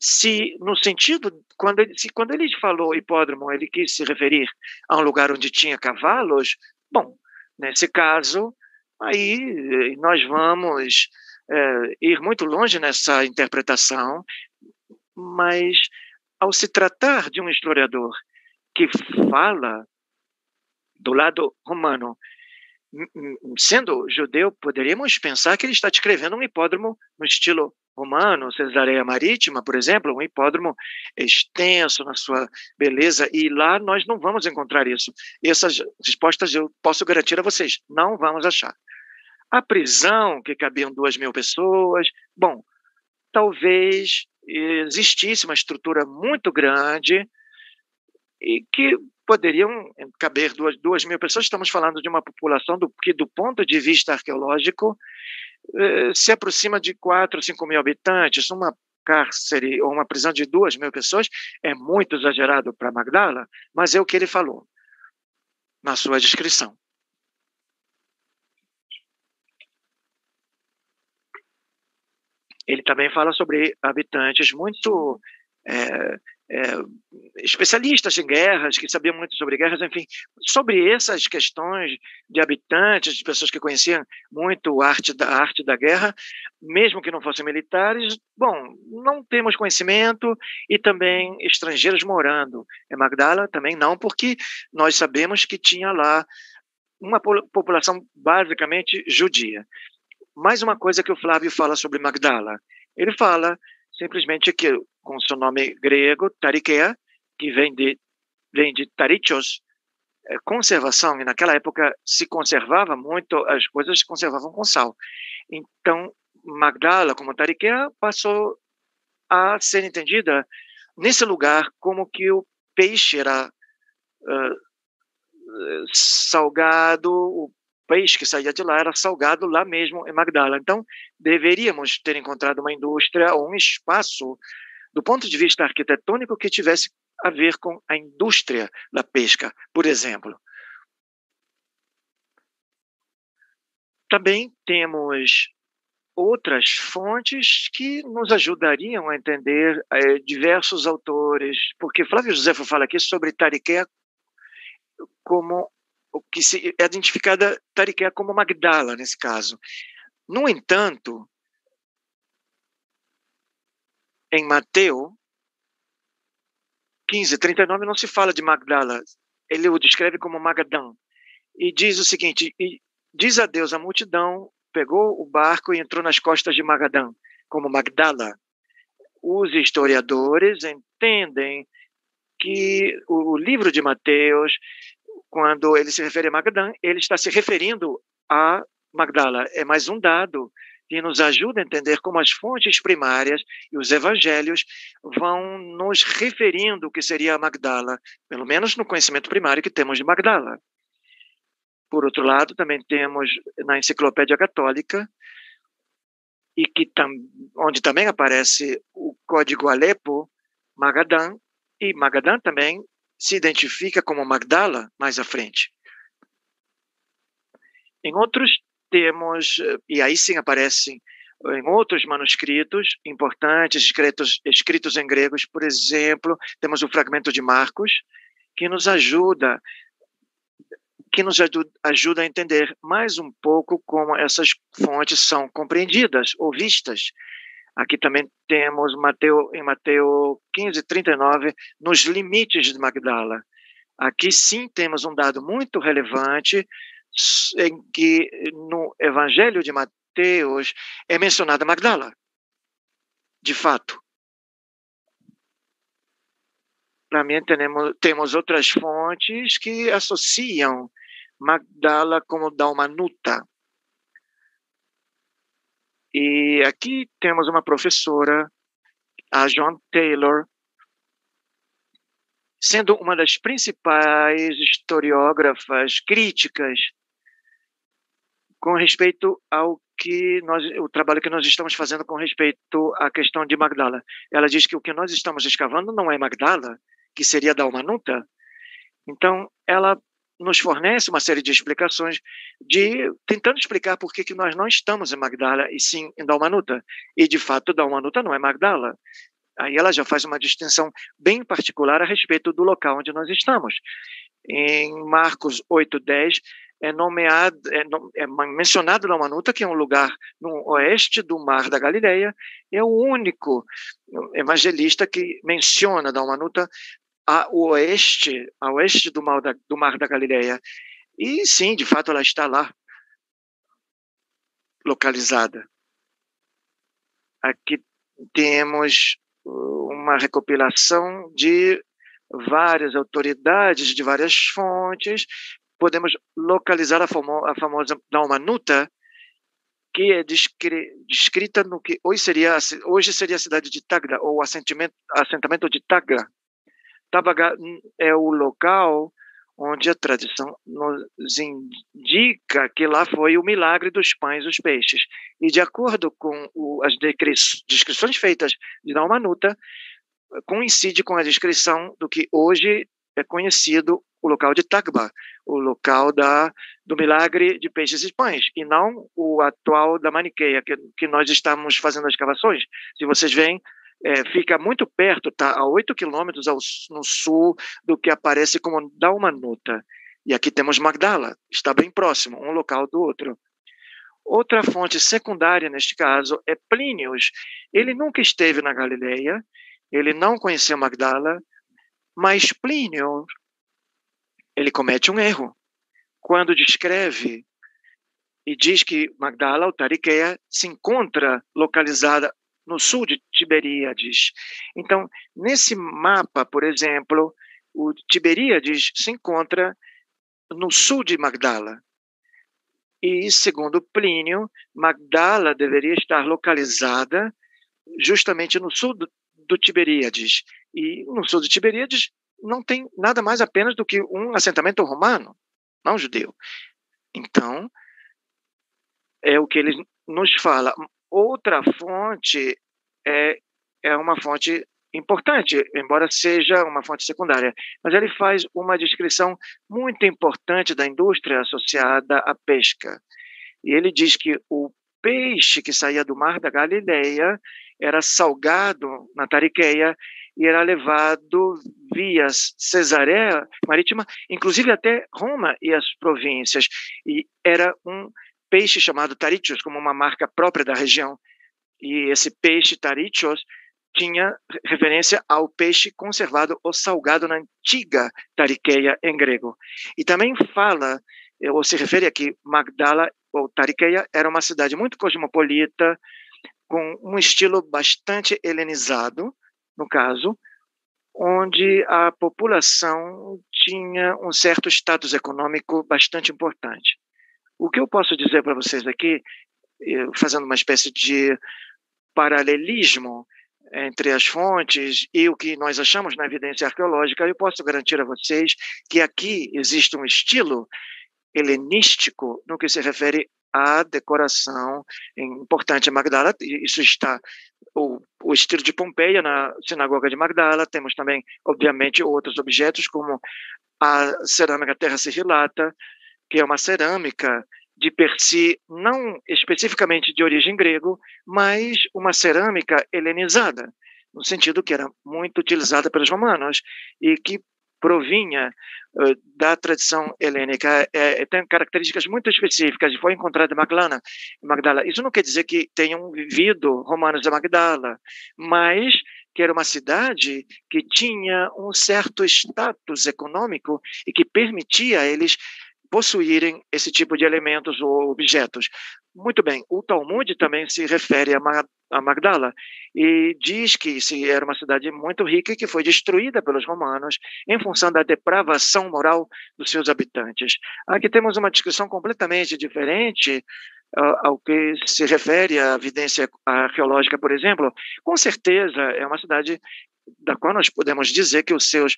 se no sentido quando ele, se quando ele falou hipódromo ele quis se referir a um lugar onde tinha cavalos bom nesse caso aí eh, nós vamos é, ir muito longe nessa interpretação mas ao se tratar de um historiador que fala do lado romano sendo judeu poderíamos pensar que ele está descrevendo um hipódromo no estilo romano, Cesareia Marítima, por exemplo, um hipódromo extenso na sua beleza, e lá nós não vamos encontrar isso. E essas respostas eu posso garantir a vocês, não vamos achar. A prisão, que cabiam duas mil pessoas, bom, talvez existisse uma estrutura muito grande e que poderiam caber duas, duas mil pessoas. Estamos falando de uma população do, que, do ponto de vista arqueológico, eh, se aproxima de 4, 5 mil habitantes, uma cárcere ou uma prisão de 2 mil pessoas é muito exagerado para Magdala, mas é o que ele falou na sua descrição. Ele também fala sobre habitantes muito é, é, especialistas em guerras, que sabiam muito sobre guerras, enfim, sobre essas questões de habitantes, de pessoas que conheciam muito a arte da arte da guerra, mesmo que não fossem militares, bom, não temos conhecimento e também estrangeiros morando em Magdala também não, porque nós sabemos que tinha lá uma população basicamente judia. Mais uma coisa que o Flávio fala sobre Magdala, ele fala simplesmente que com seu nome grego, Tarikea, que vem de, vem de Tarichos, é, conservação, e naquela época se conservava muito, as coisas se conservavam com sal. Então, Magdala, como Tarikea, passou a ser entendida nesse lugar como que o peixe era uh, salgado, o peixe que saía de lá era salgado lá mesmo em Magdala. Então, deveríamos ter encontrado uma indústria ou um espaço do ponto de vista arquitetônico que tivesse a ver com a indústria da pesca, por exemplo. Também temos outras fontes que nos ajudariam a entender é, diversos autores, porque Flávio Josefo fala aqui sobre Tariqué como que se é identificada Tariquea como Magdala nesse caso. No entanto, em Mateus 15, 39 não se fala de Magdala, ele o descreve como Magadã. E diz o seguinte: diz a Deus a multidão pegou o barco e entrou nas costas de Magadã, como Magdala. Os historiadores entendem que o livro de Mateus, quando ele se refere a Magadã, ele está se referindo a Magdala. É mais um dado que nos ajuda a entender como as fontes primárias e os evangelhos vão nos referindo o que seria a Magdala, pelo menos no conhecimento primário que temos de Magdala. Por outro lado, também temos na Enciclopédia Católica, e que tam, onde também aparece o código Alepo, Magadan, e Magadan também se identifica como Magdala mais à frente. Em outros temos, e aí sim aparecem em outros manuscritos importantes, escritos, escritos em gregos, por exemplo, temos o fragmento de Marcos, que nos ajuda que nos ajuda a entender mais um pouco como essas fontes são compreendidas ou vistas. Aqui também temos Mateo, em Mateus 15, 39, nos limites de Magdala. Aqui sim temos um dado muito relevante em que no Evangelho de Mateus é mencionada Magdala. De fato. Também temos, temos outras fontes que associam Magdala como Dalmanuta. E aqui temos uma professora, a John Taylor, sendo uma das principais historiógrafas críticas com respeito ao que nós, o trabalho que nós estamos fazendo com respeito à questão de Magdala. Ela diz que o que nós estamos escavando não é Magdala, que seria Dalmanuta. Então, ela nos fornece uma série de explicações de tentando explicar por que, que nós não estamos em Magdala e sim em Dalmanuta. E, de fato, Dalmanuta não é Magdala. Aí ela já faz uma distinção bem particular a respeito do local onde nós estamos. Em Marcos 8:10 é nomeado, é, é mencionado Dalmanuta, que é um lugar no oeste do Mar da Galileia, é o único evangelista que menciona Dalmanuta a oeste, a oeste do mar da, do mar da Galileia. E sim, de fato, ela está lá, localizada. Aqui temos uma recopilação de várias autoridades, de várias fontes. Podemos localizar a, famo a famosa Dalmanuta, que é descrita no que hoje seria, hoje seria a cidade de Tagra, ou assentamento, de Tagra, Tabaga é o local onde a tradição nos indica que lá foi o milagre dos pães e dos peixes. E de acordo com o, as descrições feitas de Dalmanuta, coincide com a descrição do que hoje é conhecido o local de Tagba, o local da, do milagre de peixes e pães, e não o atual da Maniqueia, que, que nós estamos fazendo as escavações. Se vocês veem, é, fica muito perto, está a 8 quilômetros no sul do que aparece como Dalmanuta. E aqui temos Magdala, está bem próximo, um local do outro. Outra fonte secundária, neste caso, é Plínios. Ele nunca esteve na Galileia, ele não conheceu Magdala, mas Plínio, ele comete um erro. Quando descreve e diz que Magdala, ou Tariqueia, se encontra localizada no sul de Tiberíades. Então, nesse mapa, por exemplo, o Tiberíades se encontra no sul de Magdala. E, segundo Plínio, Magdala deveria estar localizada justamente no sul do, do Tiberíades. E no sul de Tiberíades não tem nada mais apenas do que um assentamento romano, não judeu. Então, é o que ele nos fala. Outra fonte é, é uma fonte importante, embora seja uma fonte secundária, mas ele faz uma descrição muito importante da indústria associada à pesca. E ele diz que o peixe que saía do mar da Galileia era salgado na Tariqueia e era levado via Cesareia marítima, inclusive até Roma e as províncias. E era um peixe chamado Taritios, como uma marca própria da região. E esse peixe Taritios tinha referência ao peixe conservado ou salgado na antiga Tariqueia em grego. E também fala, ou se refere aqui, Magdala ou Tariqueia era uma cidade muito cosmopolita, com um estilo bastante helenizado, no caso, onde a população tinha um certo status econômico bastante importante. O que eu posso dizer para vocês aqui, fazendo uma espécie de paralelismo entre as fontes e o que nós achamos na evidência arqueológica, eu posso garantir a vocês que aqui existe um estilo helenístico no que se refere à decoração importante em Magdala. Isso está o, o estilo de Pompeia na sinagoga de Magdala. Temos também, obviamente, outros objetos como a cerâmica terra serrilata, que é uma cerâmica de per si, não especificamente de origem grego, mas uma cerâmica helenizada, no sentido que era muito utilizada pelos romanos e que provinha uh, da tradição helênica, é, tem características muito específicas, foi encontrada em Magdala, Magdala. Isso não quer dizer que tenham vivido romanos de Magdala, mas que era uma cidade que tinha um certo status econômico e que permitia a eles possuírem esse tipo de elementos ou objetos. Muito bem, o Talmud também se refere a Magdala e diz que se era uma cidade muito rica e que foi destruída pelos romanos em função da depravação moral dos seus habitantes. Aqui temos uma descrição completamente diferente ao que se refere à evidência arqueológica, por exemplo. Com certeza é uma cidade da qual nós podemos dizer que os seus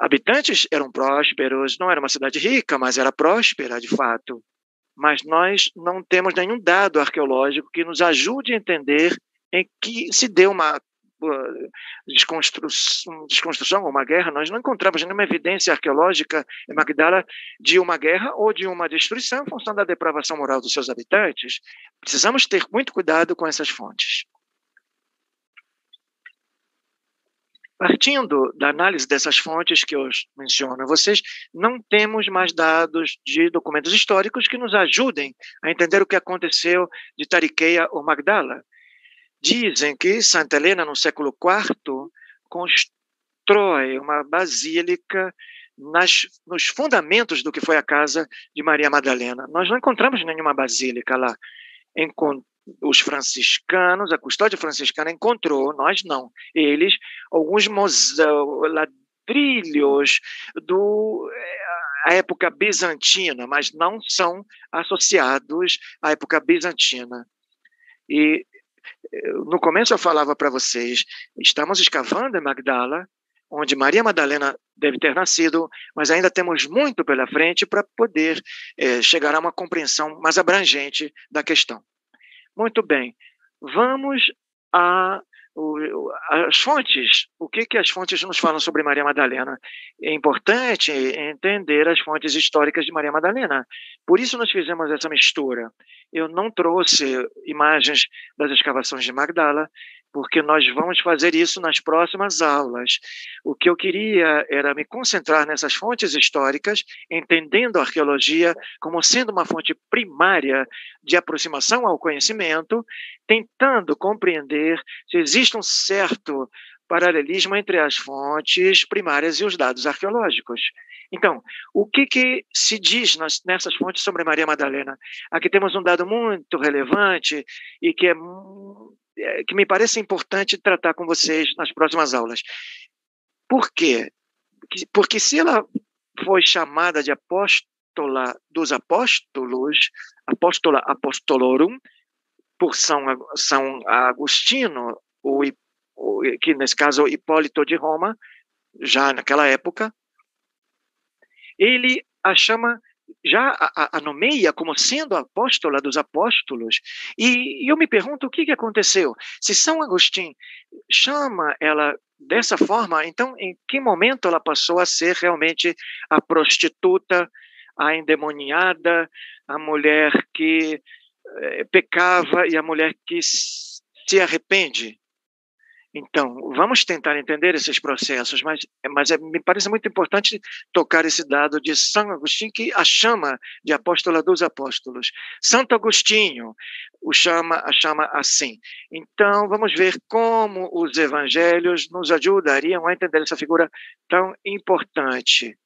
habitantes eram prósperos, não era uma cidade rica, mas era próspera de fato. Mas nós não temos nenhum dado arqueológico que nos ajude a entender em que se deu uma uh, desconstrução, desconstrução uma guerra. Nós não encontramos nenhuma evidência arqueológica em Magdala de uma guerra ou de uma destruição em função da depravação moral dos seus habitantes. Precisamos ter muito cuidado com essas fontes. Partindo da análise dessas fontes que eu menciono a vocês, não temos mais dados de documentos históricos que nos ajudem a entender o que aconteceu de Tariqueia ou Magdala. Dizem que Santa Helena, no século IV, constrói uma basílica nas, nos fundamentos do que foi a casa de Maria Madalena. Nós não encontramos nenhuma basílica lá os franciscanos, a custódia franciscana encontrou, nós não. Eles, alguns ladrilhos do a época bizantina, mas não são associados à época bizantina. E eh, no começo eu falava para vocês, estamos escavando em Magdala, onde Maria Madalena deve ter nascido, mas ainda temos muito pela frente para poder é, chegar a uma compreensão mais abrangente da questão. Muito bem. Vamos a as fontes, o que, que as fontes nos falam sobre Maria Madalena? É importante entender as fontes históricas de Maria Madalena. Por isso nós fizemos essa mistura. Eu não trouxe imagens das escavações de Magdala, porque nós vamos fazer isso nas próximas aulas. O que eu queria era me concentrar nessas fontes históricas, entendendo a arqueologia como sendo uma fonte primária de aproximação ao conhecimento, tentando compreender se existe um certo paralelismo entre as fontes primárias e os dados arqueológicos. Então, o que, que se diz nas, nessas fontes sobre Maria Madalena? Aqui temos um dado muito relevante e que é é, que me parece importante tratar com vocês nas próximas aulas. Por quê? Porque se ela foi chamada de apóstola dos apóstolos, apóstola apostolorum, por São, São Agostino, o, o, que nesse caso Hipólito de Roma, já naquela época, ele a chama já a, a, nomeia como sendo apóstola dos apóstolos. E, e eu me pergunto o que, que aconteceu. Se São Agostinho chama ela dessa forma, então em que momento ela passou a ser realmente a prostituta, a endemoniada, a mulher que eh, pecava e a mulher que se arrepende? Então, vamos tentar entender esses processos, mas, mas é, me parece muito importante tocar esse dado de São Agostinho, que a chama de apóstola dos apóstolos. Santo Agostinho o chama, a chama assim. Então, vamos ver como os evangelhos nos ajudariam a entender essa figura tão importante.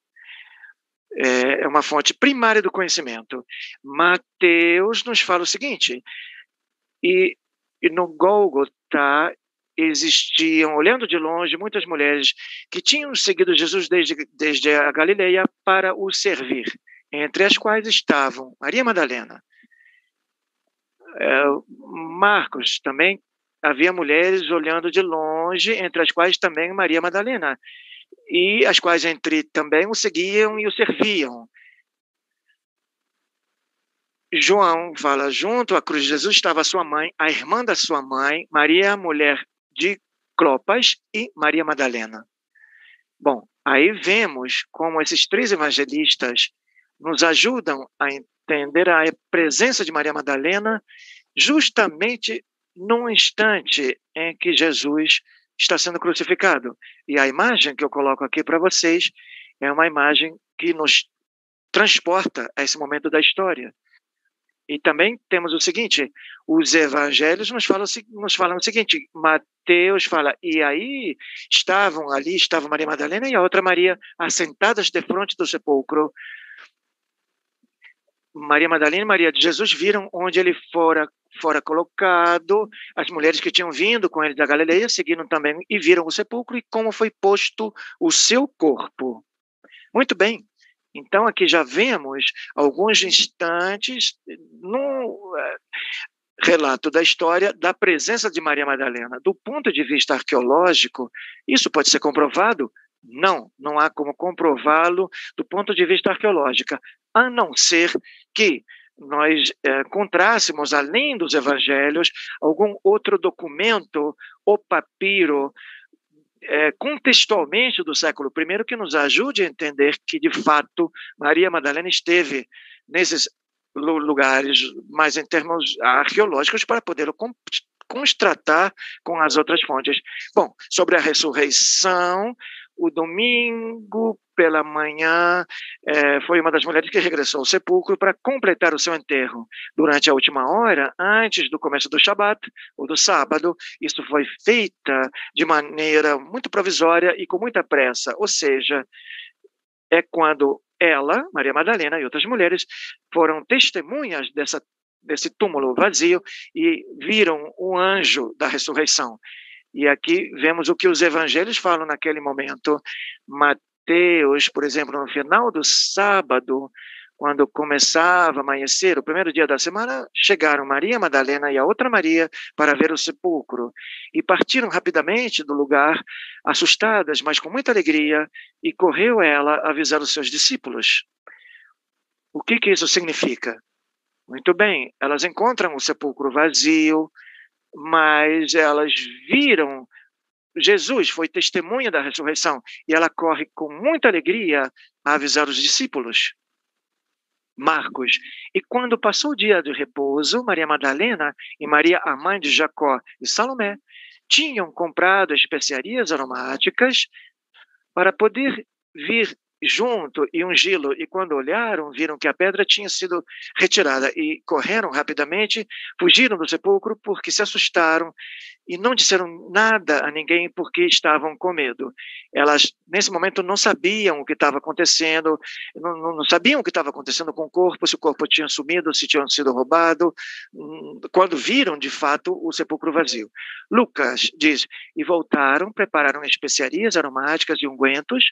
É, é uma fonte primária do conhecimento. Mateus nos fala o seguinte, e, e no Gólgota existiam, olhando de longe, muitas mulheres que tinham seguido Jesus desde, desde a Galileia para o servir, entre as quais estavam Maria Madalena, é, Marcos também havia mulheres olhando de longe, entre as quais também Maria Madalena, e as quais entre também o seguiam e o serviam. João fala: junto à cruz de Jesus estava sua mãe, a irmã da sua mãe, Maria, mulher de Clopas, e Maria Madalena. Bom, aí vemos como esses três evangelistas nos ajudam a entender a presença de Maria Madalena justamente no instante em que Jesus está sendo crucificado. E a imagem que eu coloco aqui para vocês é uma imagem que nos transporta a esse momento da história. E também temos o seguinte: os evangelhos nos falam, nos falam o seguinte: Mateus fala, e aí estavam ali, estava Maria Madalena e a outra Maria assentadas de frente do sepulcro. Maria Madalena e Maria de Jesus viram onde ele fora fora colocado, as mulheres que tinham vindo com ele da Galileia seguiram também e viram o sepulcro e como foi posto o seu corpo. Muito bem, então, aqui já vemos alguns instantes no eh, relato da história da presença de Maria Madalena. Do ponto de vista arqueológico, isso pode ser comprovado? Não, não há como comprová-lo do ponto de vista arqueológico, a não ser que nós é, além dos evangelhos, algum outro documento ou papiro é, contextualmente do século I que nos ajude a entender que, de fato, Maria Madalena esteve nesses lugares, mas em termos arqueológicos, para poder constatar com as outras fontes. Bom, sobre a ressurreição, o domingo pela manhã é, foi uma das mulheres que regressou ao sepulcro para completar o seu enterro. Durante a última hora, antes do começo do Shabat, ou do sábado, isso foi feita de maneira muito provisória e com muita pressa, ou seja, é quando ela, Maria Madalena e outras mulheres foram testemunhas dessa, desse túmulo vazio e viram o anjo da ressurreição. E aqui vemos o que os evangelhos falam naquele momento. Mateus, por exemplo, no final do sábado, quando começava a amanhecer, o primeiro dia da semana, chegaram Maria Madalena e a outra Maria para ver o sepulcro e partiram rapidamente do lugar, assustadas, mas com muita alegria, e correu ela avisar os seus discípulos. O que, que isso significa? Muito bem, elas encontram o sepulcro vazio, mas elas viram Jesus foi testemunha da ressurreição e ela corre com muita alegria a avisar os discípulos. Marcos. E quando passou o dia de repouso, Maria Madalena e Maria, a mãe de Jacó e Salomé, tinham comprado especiarias aromáticas para poder vir junto e ungí-lo. E quando olharam, viram que a pedra tinha sido retirada e correram rapidamente, fugiram do sepulcro porque se assustaram e não disseram nada a ninguém porque estavam com medo. Elas, nesse momento, não sabiam o que estava acontecendo, não, não, não sabiam o que estava acontecendo com o corpo, se o corpo tinha sumido, se tinha sido roubado, hum, quando viram, de fato, o sepulcro vazio. Lucas diz: e voltaram, prepararam especiarias aromáticas e ungüentos,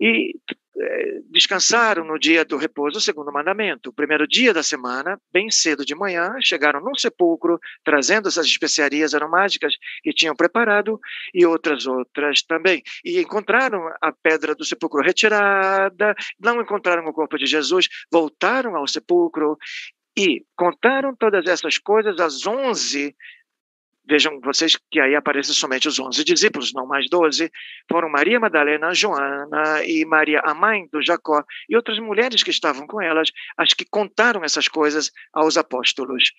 e é, descansaram no dia do repouso, o segundo mandamento. O primeiro dia da semana, bem cedo de manhã, chegaram num sepulcro, trazendo essas especiarias aromáticas que tinham preparado e outras outras também. E encontraram a pedra do sepulcro retirada, não encontraram o corpo de Jesus, voltaram ao sepulcro e contaram todas essas coisas às onze Vejam vocês que aí aparecem somente os onze discípulos, não mais doze. Foram Maria Madalena, Joana e Maria, a mãe do Jacó, e outras mulheres que estavam com elas, as que contaram essas coisas aos apóstolos.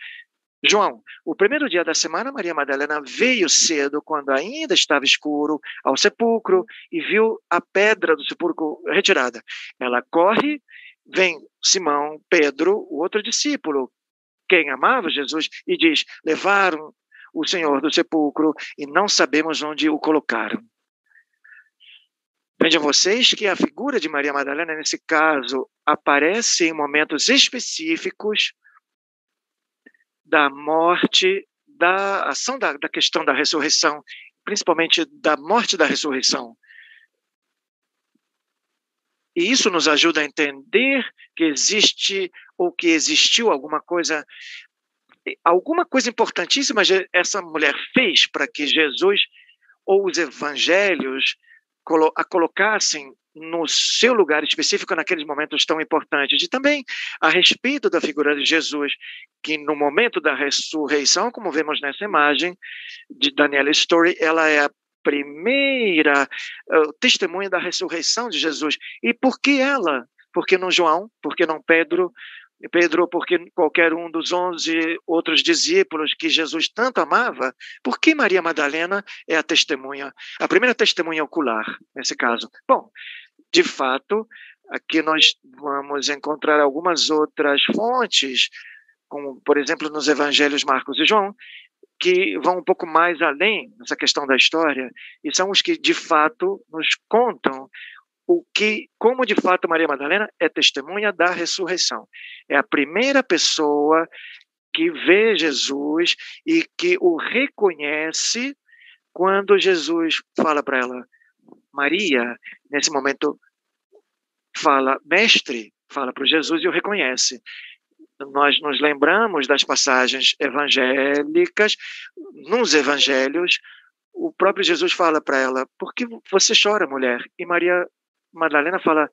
João, o primeiro dia da semana, Maria Madalena veio cedo, quando ainda estava escuro, ao sepulcro e viu a pedra do sepulcro retirada. Ela corre, vem Simão, Pedro, o outro discípulo, quem amava Jesus, e diz: Levaram o Senhor do sepulcro e não sabemos onde o colocaram. Vejam vocês que a figura de Maria Madalena, nesse caso, aparece em momentos específicos da morte, da ação da, da questão da ressurreição, principalmente da morte da ressurreição. E isso nos ajuda a entender que existe ou que existiu alguma coisa alguma coisa importantíssima essa mulher fez para que Jesus ou os evangelhos a colocassem no seu lugar específico naqueles momentos tão importantes. E também a respeito da figura de Jesus, que no momento da ressurreição, como vemos nessa imagem de Daniela Story, ela é a primeira uh, testemunha da ressurreição de Jesus. E por que ela? Por que não João? Por que não Pedro? Pedro, porque qualquer um dos onze outros discípulos que Jesus tanto amava, por que Maria Madalena é a testemunha, a primeira testemunha ocular, nesse caso? Bom, de fato, aqui nós vamos encontrar algumas outras fontes, como, por exemplo, nos evangelhos Marcos e João, que vão um pouco mais além nessa questão da história, e são os que, de fato, nos contam o que, como de fato Maria Madalena é testemunha da ressurreição. É a primeira pessoa que vê Jesus e que o reconhece quando Jesus fala para ela, Maria, nesse momento, fala, mestre, fala para Jesus e o reconhece. Nós nos lembramos das passagens evangélicas, nos evangelhos, o próprio Jesus fala para ela: Por que você chora, mulher? E Maria Madalena fala: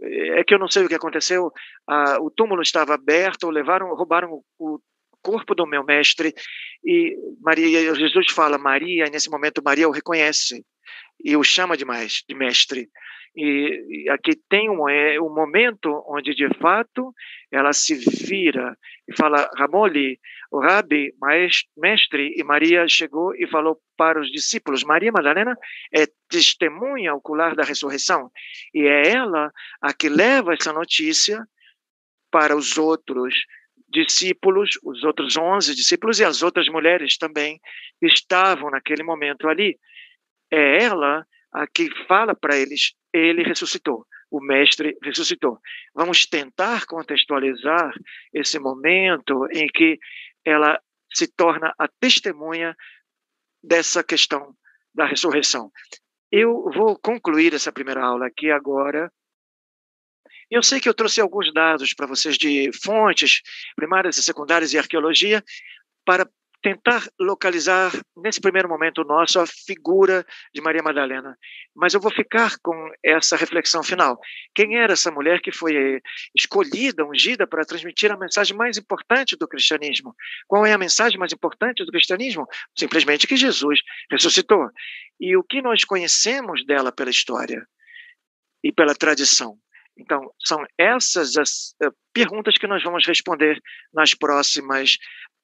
é que eu não sei o que aconteceu. Ah, o túmulo estava aberto, levaram, roubaram o corpo do meu mestre. E Maria, Jesus fala Maria, e nesse momento Maria o reconhece e o chama demais de mestre. E, aqui tem um, é, um momento onde, de fato, ela se vira e fala, Ramoli, o Rabi, mestre, e Maria chegou e falou para os discípulos, Maria Madalena é testemunha ocular da ressurreição, e é ela a que leva essa notícia para os outros discípulos, os outros onze discípulos e as outras mulheres também estavam naquele momento ali. É ela a que fala para eles: ele ressuscitou, o mestre ressuscitou. Vamos tentar contextualizar esse momento em que ela se torna a testemunha dessa questão da ressurreição. Eu vou concluir essa primeira aula aqui agora. Eu sei que eu trouxe alguns dados para vocês de fontes primárias e secundárias e arqueologia para tentar localizar, nesse primeiro momento nosso, a figura de Maria Madalena. Mas eu vou ficar com essa reflexão final. Quem era essa mulher que foi escolhida, ungida, para transmitir a mensagem mais importante do cristianismo? Qual é a mensagem mais importante do cristianismo? Simplesmente que Jesus ressuscitou. E o que nós conhecemos dela pela história e pela tradição? Então, são essas as uh, perguntas que nós vamos responder nas próximas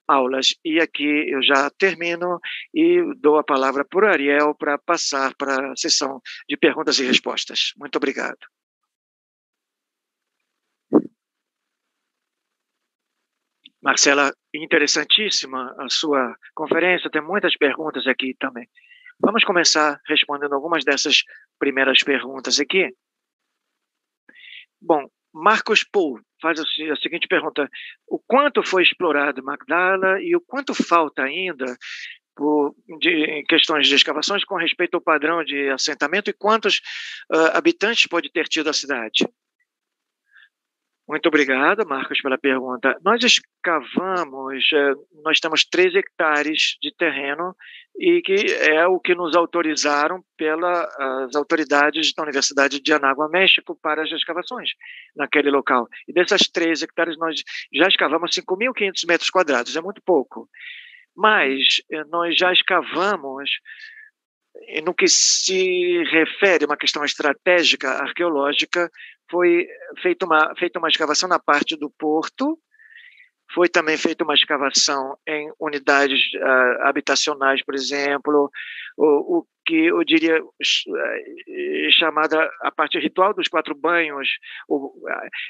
aulas. E aqui eu já termino e dou a palavra para o Ariel para passar para a sessão de perguntas e respostas. Muito obrigado. Marcela, interessantíssima a sua conferência, tem muitas perguntas aqui também. Vamos começar respondendo algumas dessas primeiras perguntas aqui. Bom, Marcos Paul faz a seguinte pergunta: o quanto foi explorado Magdala e o quanto falta ainda por, de, em questões de escavações com respeito ao padrão de assentamento e quantos uh, habitantes pode ter tido a cidade? Muito obrigado, Marcos, pela pergunta. Nós escavamos, eh, nós temos 3 hectares de terreno e que é o que nos autorizaram pelas autoridades da Universidade de Anágua, México, para as escavações naquele local. E dessas 3 hectares, nós já escavamos 5.500 metros quadrados, é muito pouco. Mas eh, nós já escavamos no que se refere a uma questão estratégica arqueológica, foi feita uma, feita uma escavação na parte do porto, Foi também feita uma escavação em unidades uh, habitacionais, por exemplo, o, o, que eu diria eh, chamada a parte ritual dos quatro banhos, o,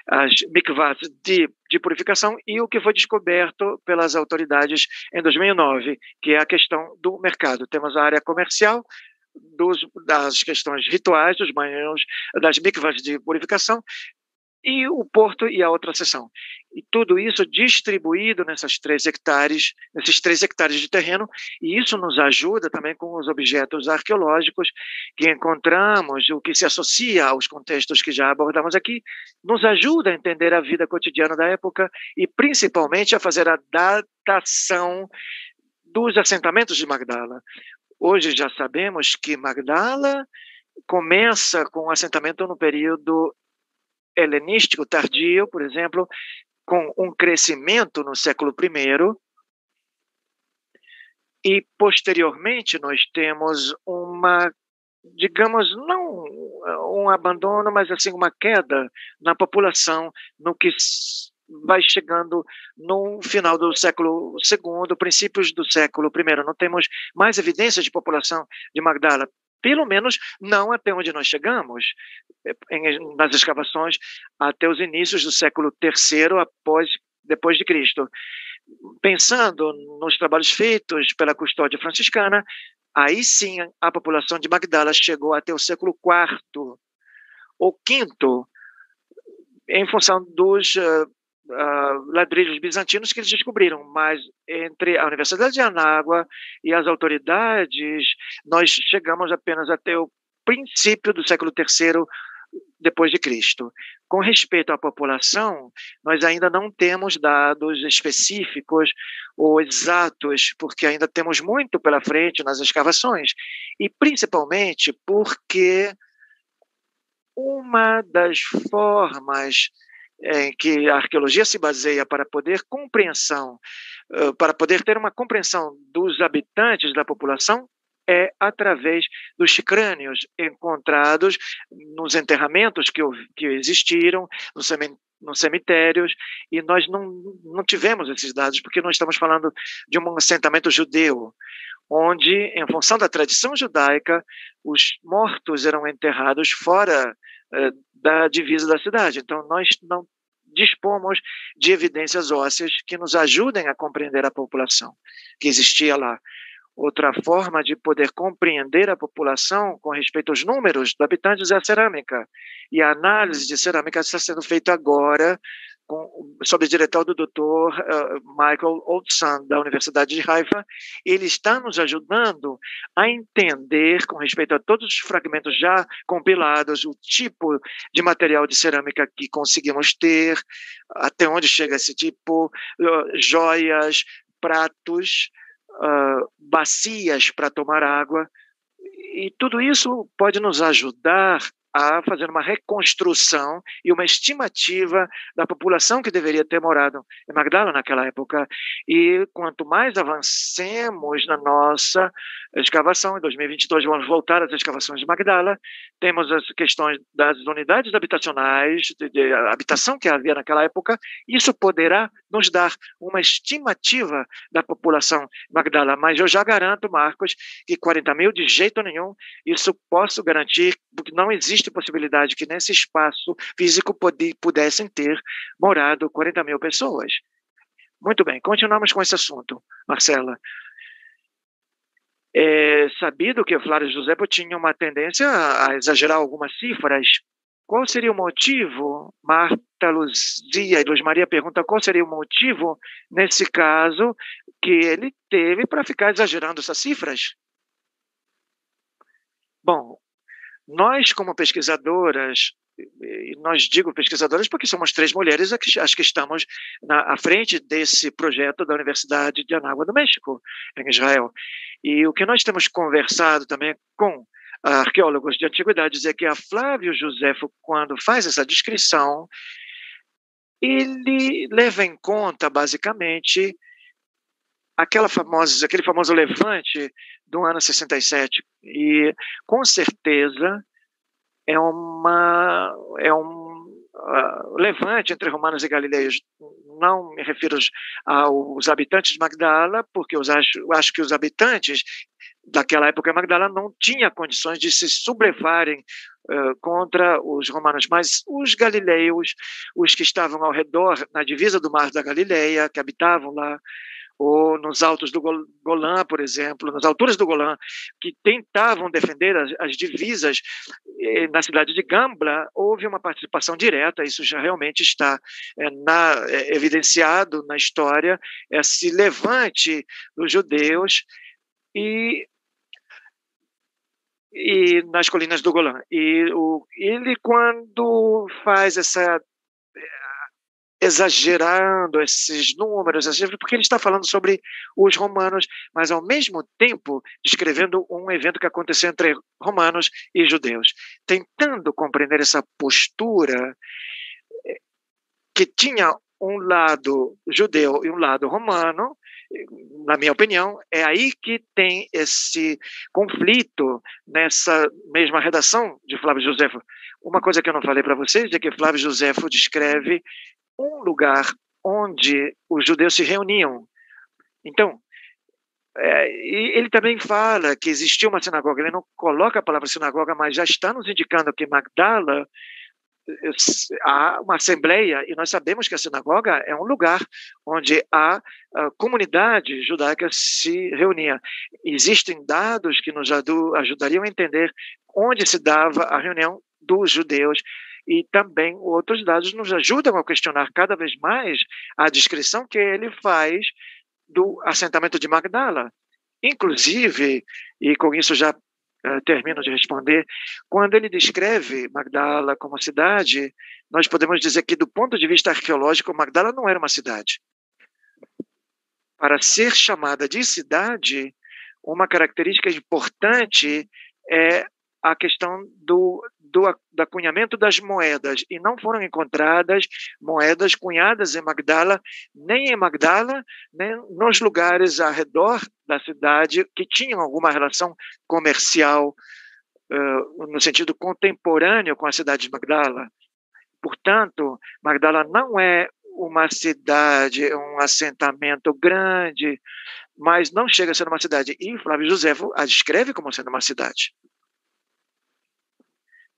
as mikvahs de, de purificação, e o que foi descoberto pelas autoridades em 2009, que é a questão do mercado. Temos a área comercial, dos, das questões rituais, dos banhos, das mikvahs de purificação, e o porto e a outra seção. E tudo isso distribuído nessas três hectares, nesses três hectares de terreno, e isso nos ajuda também com os objetos arqueológicos que encontramos, o que se associa aos contextos que já abordamos aqui, nos ajuda a entender a vida cotidiana da época e principalmente a fazer a datação dos assentamentos de Magdala. Hoje já sabemos que Magdala começa com o assentamento no período helenístico tardio, por exemplo, com um crescimento no século I, e posteriormente nós temos uma, digamos, não um abandono, mas assim uma queda na população no que vai chegando no final do século II, princípios do século I. Não temos mais evidências de população de Magdala pelo menos não até onde nós chegamos, em, nas escavações, até os inícios do século III após, depois de Cristo. Pensando nos trabalhos feitos pela custódia franciscana, aí sim a população de Magdala chegou até o século IV ou V, em função dos uh, ladrilhos bizantinos que eles descobriram, mas entre a Universidade de Anágua e as autoridades, nós chegamos apenas até o princípio do século III depois de Cristo. Com respeito à população, nós ainda não temos dados específicos ou exatos, porque ainda temos muito pela frente nas escavações, e principalmente porque uma das formas em que a arqueologia se baseia para poder compreensão, para poder ter uma compreensão dos habitantes da população é através dos crânios encontrados nos enterramentos que, que existiram, nos cemitérios, e nós não, não tivemos esses dados, porque nós estamos falando de um assentamento judeu, onde, em função da tradição judaica, os mortos eram enterrados fora eh, da divisa da cidade. Então, nós não dispomos de evidências ósseas que nos ajudem a compreender a população que existia lá. Outra forma de poder compreender a população com respeito aos números de habitantes é a cerâmica. E a análise de cerâmica está sendo feita agora com, sob a direção do Dr. Uh, Michael Oldson, da Universidade de Haifa, ele está nos ajudando a entender, com respeito a todos os fragmentos já compilados, o tipo de material de cerâmica que conseguimos ter, até onde chega esse tipo, uh, joias, pratos, uh, bacias para tomar água, e tudo isso pode nos ajudar a fazer uma reconstrução e uma estimativa da população que deveria ter morado em Magdala naquela época. E quanto mais avancemos na nossa escavação, em 2022 vamos voltar às escavações de Magdala, temos as questões das unidades habitacionais, de, de habitação que havia naquela época, isso poderá nos dar uma estimativa da população Magdala, mas eu já garanto, Marcos, que 40 mil de jeito nenhum, isso posso garantir, porque não existe existe possibilidade que nesse espaço físico pudessem ter morado 40 mil pessoas. Muito bem, continuamos com esse assunto, Marcela. É sabido que Flávio José tinha uma tendência a exagerar algumas cifras. Qual seria o motivo? Marta Luzia e Luz Maria pergunta qual seria o motivo, nesse caso, que ele teve para ficar exagerando essas cifras? Bom, nós, como pesquisadoras, nós digo pesquisadoras porque somos três mulheres as que estamos na, à frente desse projeto da Universidade de Anágua do México, em Israel. E o que nós temos conversado também com arqueólogos de antiguidades é que a Flávio Josefo, quando faz essa descrição, ele leva em conta, basicamente, aquela famosa, aquele famoso levante do ano 67. E, com certeza, é uma, é um, uh, levante entre romanos e galileus. Não me refiro aos habitantes de Magdala, porque eu acho, acho que os habitantes daquela época Magdala não tinham condições de se sublevarem uh, contra os romanos, mas os galileus, os que estavam ao redor, na divisa do mar da Galileia, que habitavam lá, ou nos altos do Golã, por exemplo, nas alturas do Golã, que tentavam defender as, as divisas eh, na cidade de Gambla, houve uma participação direta, isso já realmente está é, na, é, evidenciado na história, esse levante dos judeus e e nas colinas do Golã. E o, ele, quando faz essa exagerando esses números, porque ele está falando sobre os romanos, mas ao mesmo tempo descrevendo um evento que aconteceu entre romanos e judeus, tentando compreender essa postura eh, que tinha um lado judeu e um lado romano, na minha opinião, é aí que tem esse conflito nessa mesma redação de Flávio Josefo. Uma coisa que eu não falei para vocês é que Flávio Josefo descreve um lugar onde os judeus se reuniam. Então, é, ele também fala que existia uma sinagoga. Ele não coloca a palavra sinagoga, mas já está nos indicando que Magdala há uma assembleia e nós sabemos que a sinagoga é um lugar onde a, a comunidade judaica se reunia. Existem dados que nos ajudariam a entender onde se dava a reunião dos judeus e também outros dados nos ajudam a questionar cada vez mais a descrição que ele faz do assentamento de Magdala. Inclusive, e com isso já uh, termino de responder, quando ele descreve Magdala como cidade, nós podemos dizer que, do ponto de vista arqueológico, Magdala não era uma cidade. Para ser chamada de cidade, uma característica importante é a questão do, do, do acunhamento das moedas e não foram encontradas moedas cunhadas em Magdala, nem em Magdala, nem nos lugares ao redor da cidade que tinham alguma relação comercial uh, no sentido contemporâneo com a cidade de Magdala. Portanto, Magdala não é uma cidade, um assentamento grande, mas não chega a ser uma cidade. E Flávio José a descreve como sendo uma cidade.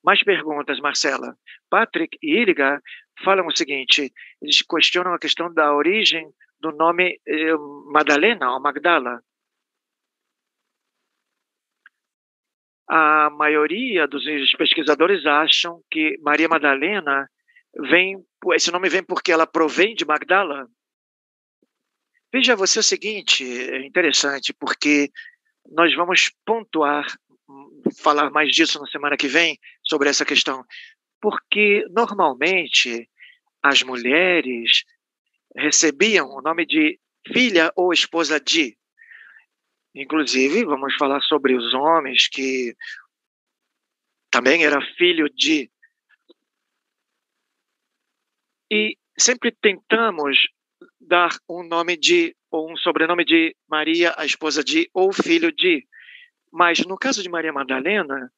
Mais perguntas, Marcela. Patrick e Iriga falam o seguinte: eles questionam a questão da origem do nome eh, Madalena ou Magdala. A maioria dos pesquisadores acham que Maria Madalena vem, esse nome vem porque ela provém de Magdala. Veja você o seguinte, é interessante, porque nós vamos pontuar falar mais disso na semana que vem, sobre essa questão. Porque, normalmente, as mulheres recebiam o nome de filha ou esposa de. Inclusive, vamos falar sobre os homens que também era filho de. E sempre tentamos dar um nome de, ou um sobrenome de Maria, a esposa de, ou filho de. Mas no caso de Maria Madalena,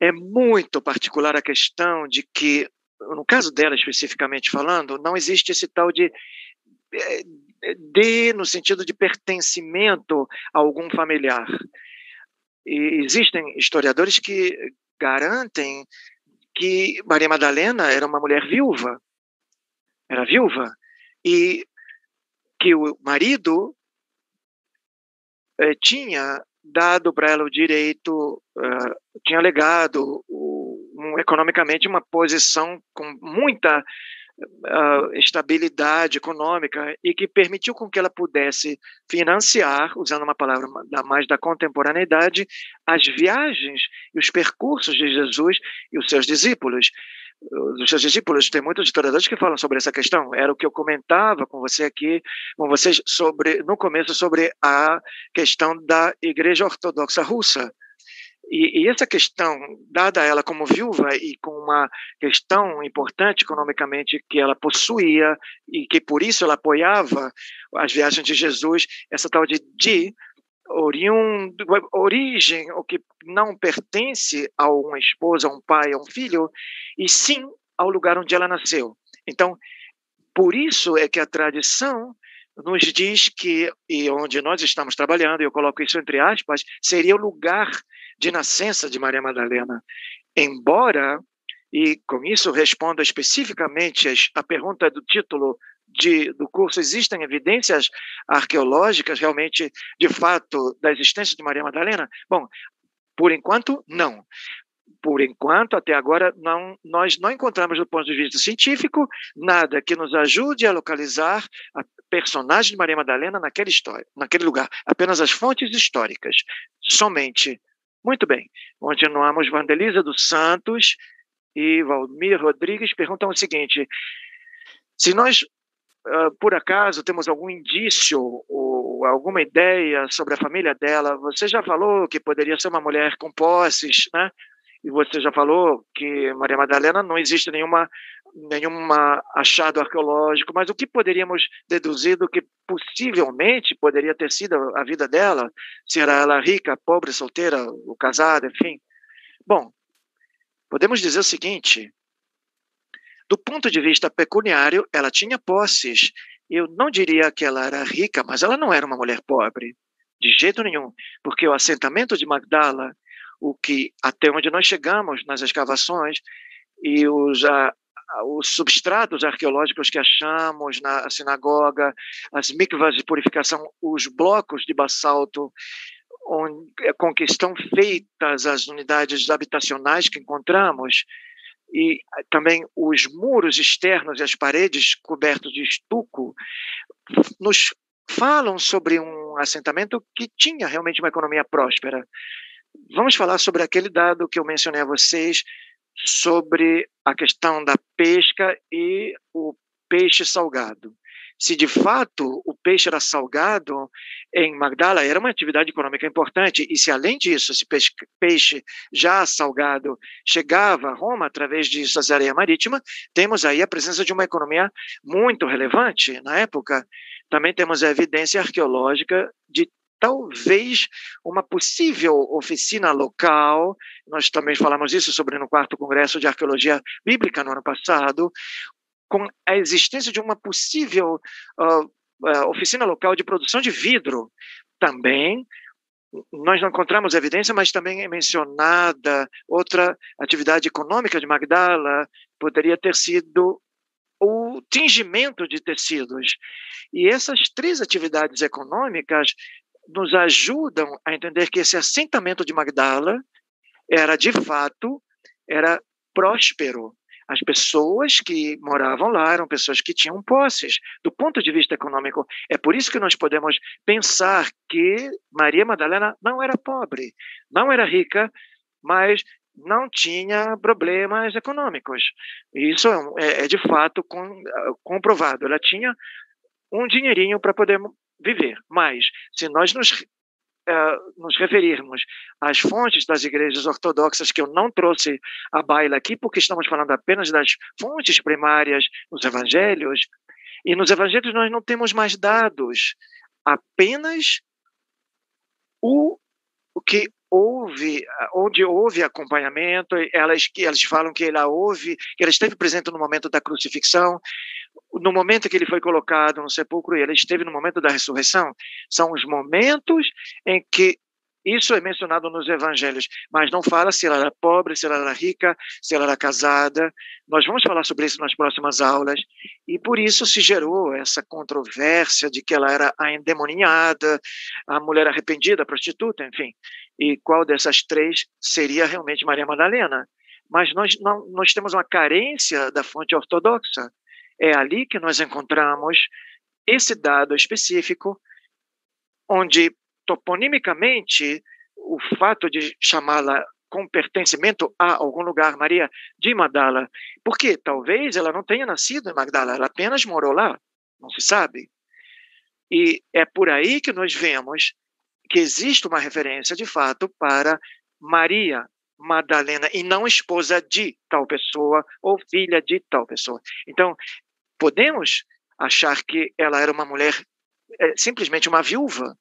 é muito particular a questão de que, no caso dela especificamente falando, não existe esse tal de eh, de no sentido de pertencimento a algum familiar. E existem historiadores que garantem que Maria Madalena era uma mulher viúva, era viúva, e que o marido eh, tinha dado para ela o direito, uh, tinha legado um, economicamente uma posição com muita uh, estabilidade econômica e que permitiu com que ela pudesse financiar, usando uma palavra mais da contemporaneidade, as viagens e os percursos de Jesus e os seus discípulos dos seus discípulos, tem muitos historiadores que falam sobre essa questão. Era o que eu comentava com você aqui, com vocês sobre no começo sobre a questão da Igreja Ortodoxa Russa. E, e, essa questão, dada ela como viúva e com uma questão importante economicamente que ela possuía e que por isso ela apoiava as viagens de Jesus, essa tal de Di, oriundo, origem, o que não pertence a uma esposa, a um pai, a um filho, e sim ao lugar onde ela nasceu. Então, por isso é que a tradição nos diz que, e onde nós estamos trabalhando, eu coloco isso entre aspas, seria o lugar de nascença de Maria Madalena. Embora, e com isso respondo especificamente a pergunta do título de, do curso, existem evidências arqueológicas realmente, de fato, da existência de Maria Madalena? Bom, por enquanto, não por enquanto, até agora, não, nós não encontramos, do ponto de vista científico, nada que nos ajude a localizar a personagem de Maria Madalena naquela história, naquele lugar. Apenas as fontes históricas, somente. Muito bem. Continuamos. Vandelisa dos Santos e Valmir Rodrigues perguntam o seguinte: se nós, uh, por acaso, temos algum indício ou alguma ideia sobre a família dela, você já falou que poderia ser uma mulher com posses, né? e você já falou que Maria Madalena não existe nenhuma nenhuma achado arqueológico, mas o que poderíamos deduzir do que possivelmente poderia ter sido a vida dela? Se era ela rica, pobre, solteira, ou casada, enfim. Bom, podemos dizer o seguinte: do ponto de vista pecuniário, ela tinha posses. Eu não diria que ela era rica, mas ela não era uma mulher pobre, de jeito nenhum, porque o assentamento de Magdala o que até onde nós chegamos nas escavações e os, a, os substratos arqueológicos que achamos na sinagoga, as mikvas de purificação, os blocos de basalto onde, com que estão feitas as unidades habitacionais que encontramos, e também os muros externos e as paredes cobertos de estuco, nos falam sobre um assentamento que tinha realmente uma economia próspera. Vamos falar sobre aquele dado que eu mencionei a vocês sobre a questão da pesca e o peixe salgado. Se de fato o peixe era salgado em Magdala, era uma atividade econômica importante, e se além disso, esse peixe, peixe já salgado chegava a Roma através de Cesareia Marítima, temos aí a presença de uma economia muito relevante na época. Também temos a evidência arqueológica de talvez uma possível oficina local. Nós também falamos isso sobre no quarto congresso de arqueologia bíblica no ano passado, com a existência de uma possível uh, uh, oficina local de produção de vidro. Também nós não encontramos evidência, mas também é mencionada outra atividade econômica de Magdala, poderia ter sido o tingimento de tecidos. E essas três atividades econômicas nos ajudam a entender que esse assentamento de Magdala era de fato era próspero. As pessoas que moravam lá eram pessoas que tinham posses. Do ponto de vista econômico, é por isso que nós podemos pensar que Maria Madalena não era pobre, não era rica, mas não tinha problemas econômicos. Isso é, é de fato com, comprovado. Ela tinha um dinheirinho para poder viver. Mas, se nós nos, uh, nos referirmos às fontes das igrejas ortodoxas, que eu não trouxe a baila aqui, porque estamos falando apenas das fontes primárias nos evangelhos, e nos evangelhos nós não temos mais dados, apenas o, o que houve, onde houve acompanhamento, elas, elas falam que ela houve, que ela esteve presente no momento da crucifixão, no momento que ele foi colocado no sepulcro, ele esteve no momento da ressurreição, são os momentos em que isso é mencionado nos evangelhos, mas não fala se ela era pobre, se ela era rica, se ela era casada. Nós vamos falar sobre isso nas próximas aulas. E por isso se gerou essa controvérsia de que ela era a endemoniada, a mulher arrependida, a prostituta, enfim. E qual dessas três seria realmente Maria Madalena? Mas nós, não, nós temos uma carência da fonte ortodoxa. É ali que nós encontramos esse dado específico, onde toponimicamente o fato de chamá-la com pertencimento a algum lugar, Maria de Magdala, porque talvez ela não tenha nascido em Magdala, ela apenas morou lá, não se sabe. E é por aí que nós vemos que existe uma referência de fato para Maria Madalena e não esposa de tal pessoa ou filha de tal pessoa. Então, podemos achar que ela era uma mulher, é, simplesmente uma viúva.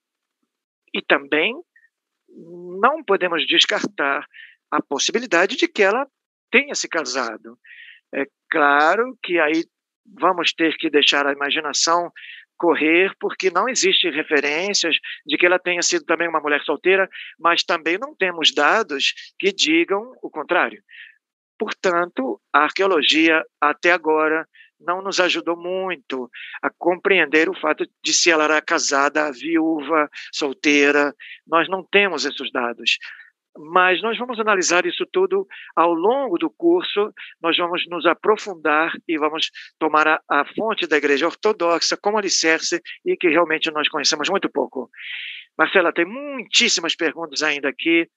E também não podemos descartar a possibilidade de que ela tenha se casado. É claro que aí vamos ter que deixar a imaginação correr, porque não existe referências de que ela tenha sido também uma mulher solteira, mas também não temos dados que digam o contrário. Portanto, a arqueologia até agora não nos ajudou muito a compreender o fato de se ela era casada, viúva, solteira. Nós não temos esses dados. Mas nós vamos analisar isso tudo ao longo do curso, nós vamos nos aprofundar e vamos tomar a, a fonte da Igreja Ortodoxa como alicerce e que realmente nós conhecemos muito pouco. Marcela, tem muitíssimas perguntas ainda aqui.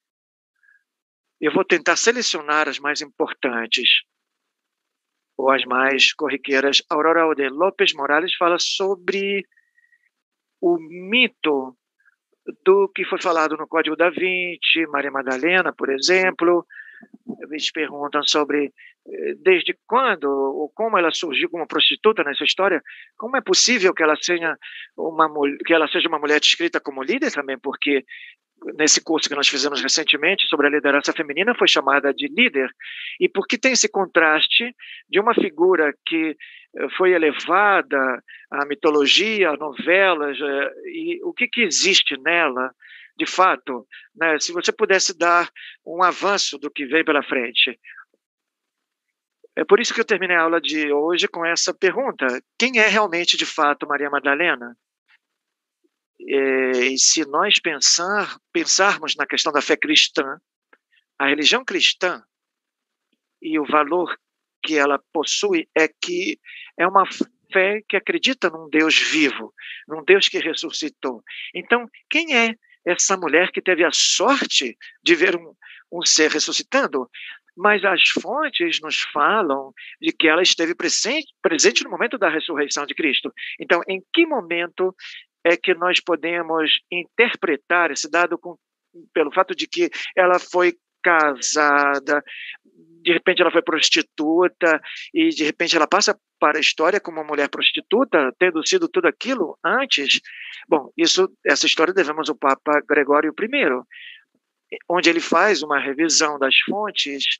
Eu vou tentar selecionar as mais importantes ou as mais corriqueiras. Aurora de Lopes Morales fala sobre o mito do que foi falado no Código da Vinci, Maria Madalena, por exemplo. Eles perguntam sobre eh, desde quando ou como ela surgiu como prostituta nessa história. Como é possível que ela seja uma que ela seja uma mulher descrita como líder também, porque nesse curso que nós fizemos recentemente sobre a liderança feminina foi chamada de líder e porque tem esse contraste de uma figura que eh, foi elevada à mitologia, a novelas eh, e o que, que existe nela de fato, né? Se você pudesse dar um avanço do que vem pela frente. É por isso que eu terminei a aula de hoje com essa pergunta: quem é realmente de fato Maria Madalena? É, e se nós pensar, pensarmos na questão da fé cristã, a religião cristã e o valor que ela possui é que é uma fé que acredita num Deus vivo, num Deus que ressuscitou. Então, quem é essa mulher que teve a sorte de ver um, um ser ressuscitando? Mas as fontes nos falam de que ela esteve presente, presente no momento da ressurreição de Cristo. Então, em que momento é que nós podemos interpretar esse dado com, pelo fato de que ela foi casada, de repente ela foi prostituta e de repente ela passa para a história como uma mulher prostituta, tendo sido tudo aquilo antes. Bom, isso essa história devemos ao Papa Gregório I, onde ele faz uma revisão das fontes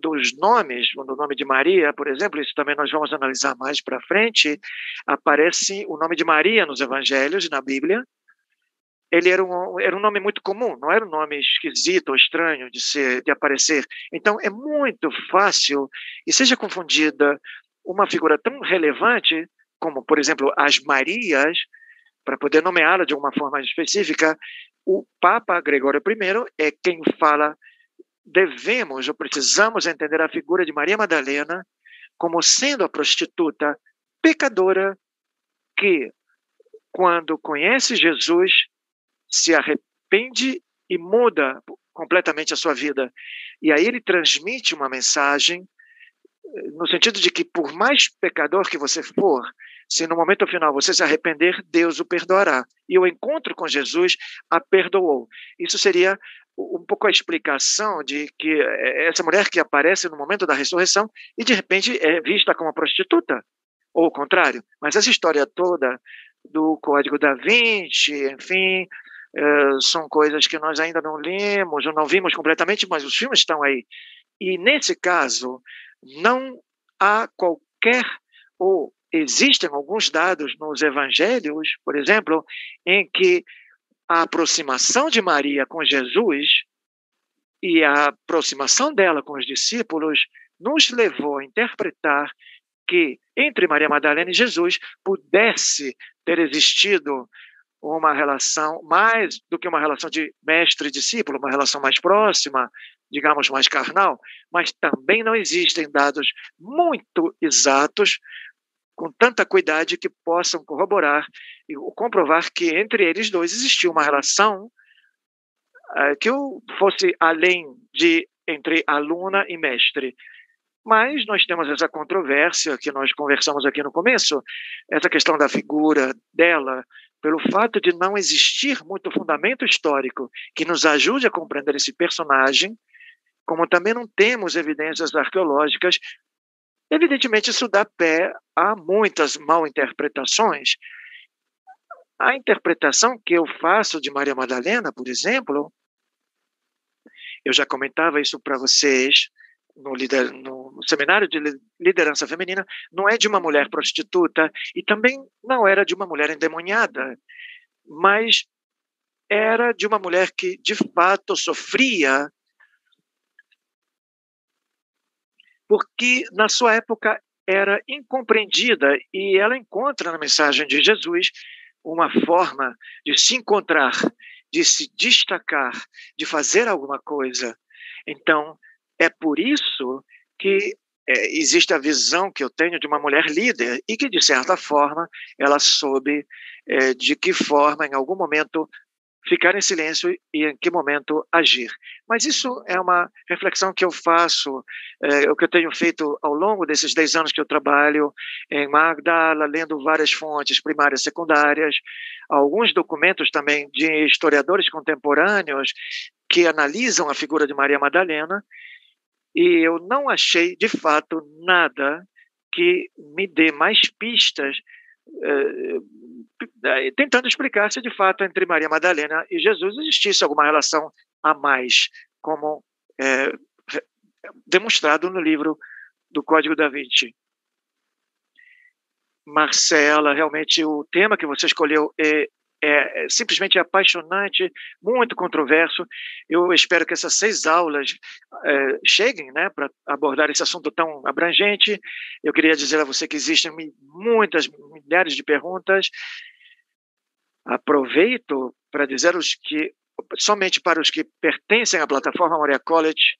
dos nomes, do nome de Maria, por exemplo, isso também nós vamos analisar mais para frente, aparece o nome de Maria nos evangelhos na Bíblia. Ele era um, era um nome muito comum, não era um nome esquisito ou estranho de, ser, de aparecer. Então, é muito fácil, e seja confundida uma figura tão relevante como, por exemplo, as Marias, para poder nomeá-la de uma forma específica, o Papa Gregório I é quem fala devemos ou precisamos entender a figura de Maria Madalena como sendo a prostituta pecadora que, quando conhece Jesus, se arrepende e muda completamente a sua vida. E aí ele transmite uma mensagem eh, no sentido de que, por mais pecador que você for, se no momento final você se arrepender, Deus o perdoará. E o encontro com Jesus a perdoou. Isso seria um pouco a explicação de que é, essa mulher que aparece no momento da ressurreição e de repente é vista como prostituta, ou o contrário. Mas essa história toda do Código da Vinci, enfim, é, são coisas que nós ainda não lemos ou não vimos completamente, mas os filmes estão aí. E nesse caso, não há qualquer ou existem alguns dados nos evangelhos, por exemplo, em que a aproximação de Maria com Jesus e a aproximação dela com os discípulos nos levou a interpretar que entre Maria Madalena e Jesus pudesse ter existido uma relação mais do que uma relação de mestre e discípulo, uma relação mais próxima, digamos mais carnal, mas também não existem dados muito exatos com tanta cuidade que possam corroborar e comprovar que entre eles dois existiu uma relação uh, que fosse além de entre aluna e mestre. Mas nós temos essa controvérsia que nós conversamos aqui no começo, essa questão da figura dela, pelo fato de não existir muito fundamento histórico que nos ajude a compreender esse personagem, como também não temos evidências arqueológicas Evidentemente, isso dá pé a muitas mal interpretações. A interpretação que eu faço de Maria Madalena, por exemplo, eu já comentava isso para vocês no, líder, no seminário de liderança feminina não é de uma mulher prostituta e também não era de uma mulher endemoniada, mas era de uma mulher que de fato sofria porque na sua época era incompreendida e ela encontra na mensagem de Jesus uma forma de se encontrar, de se destacar, de fazer alguma coisa. Então, é por isso que é, existe a visão que eu tenho de uma mulher líder e que, de certa forma, ela soube é, de que forma, em algum momento, ficar em silêncio e em que momento agir. Mas isso é uma reflexão que eu faço, é, o que eu tenho feito ao longo desses 10 anos que eu trabalho em Magdala, lendo várias fontes primárias secundárias, alguns documentos também de historiadores contemporâneos que analisam a figura de Maria Madalena, e eu não achei, de fato, nada que me dê mais pistas é, tentando explicar se de fato entre Maria Madalena e Jesus existisse alguma relação a mais, como é, demonstrado no livro do Código da Vinci. Marcela, realmente o tema que você escolheu é, é, é simplesmente apaixonante, muito controverso. Eu espero que essas seis aulas é, cheguem né, para abordar esse assunto tão abrangente. Eu queria dizer a você que existem muitas, milhares de perguntas. Aproveito para dizer os que, somente para os que pertencem à plataforma Moria College,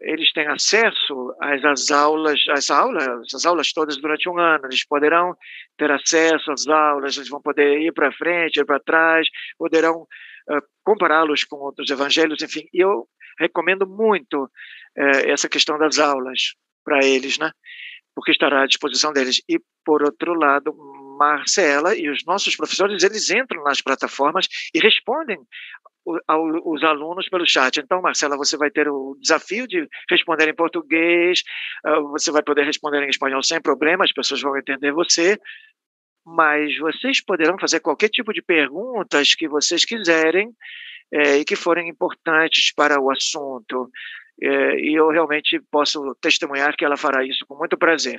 eles têm acesso às, às aulas, às aulas, às aulas todas durante um ano. Eles poderão ter acesso às aulas, eles vão poder ir para frente, ir para trás, poderão uh, compará-los com outros evangelhos, enfim. E eu recomendo muito uh, essa questão das aulas para eles, né? Porque estará à disposição deles. E por outro lado, Marcela e os nossos professores, eles entram nas plataformas e respondem os alunos pelo chat. Então, Marcela, você vai ter o desafio de responder em português, ah, você vai poder responder em espanhol sem problema, as pessoas vão entender você, mas vocês poderão fazer qualquer tipo de perguntas que vocês quiserem é, e que forem importantes para o assunto. É, e eu realmente posso testemunhar que ela fará isso com muito prazer.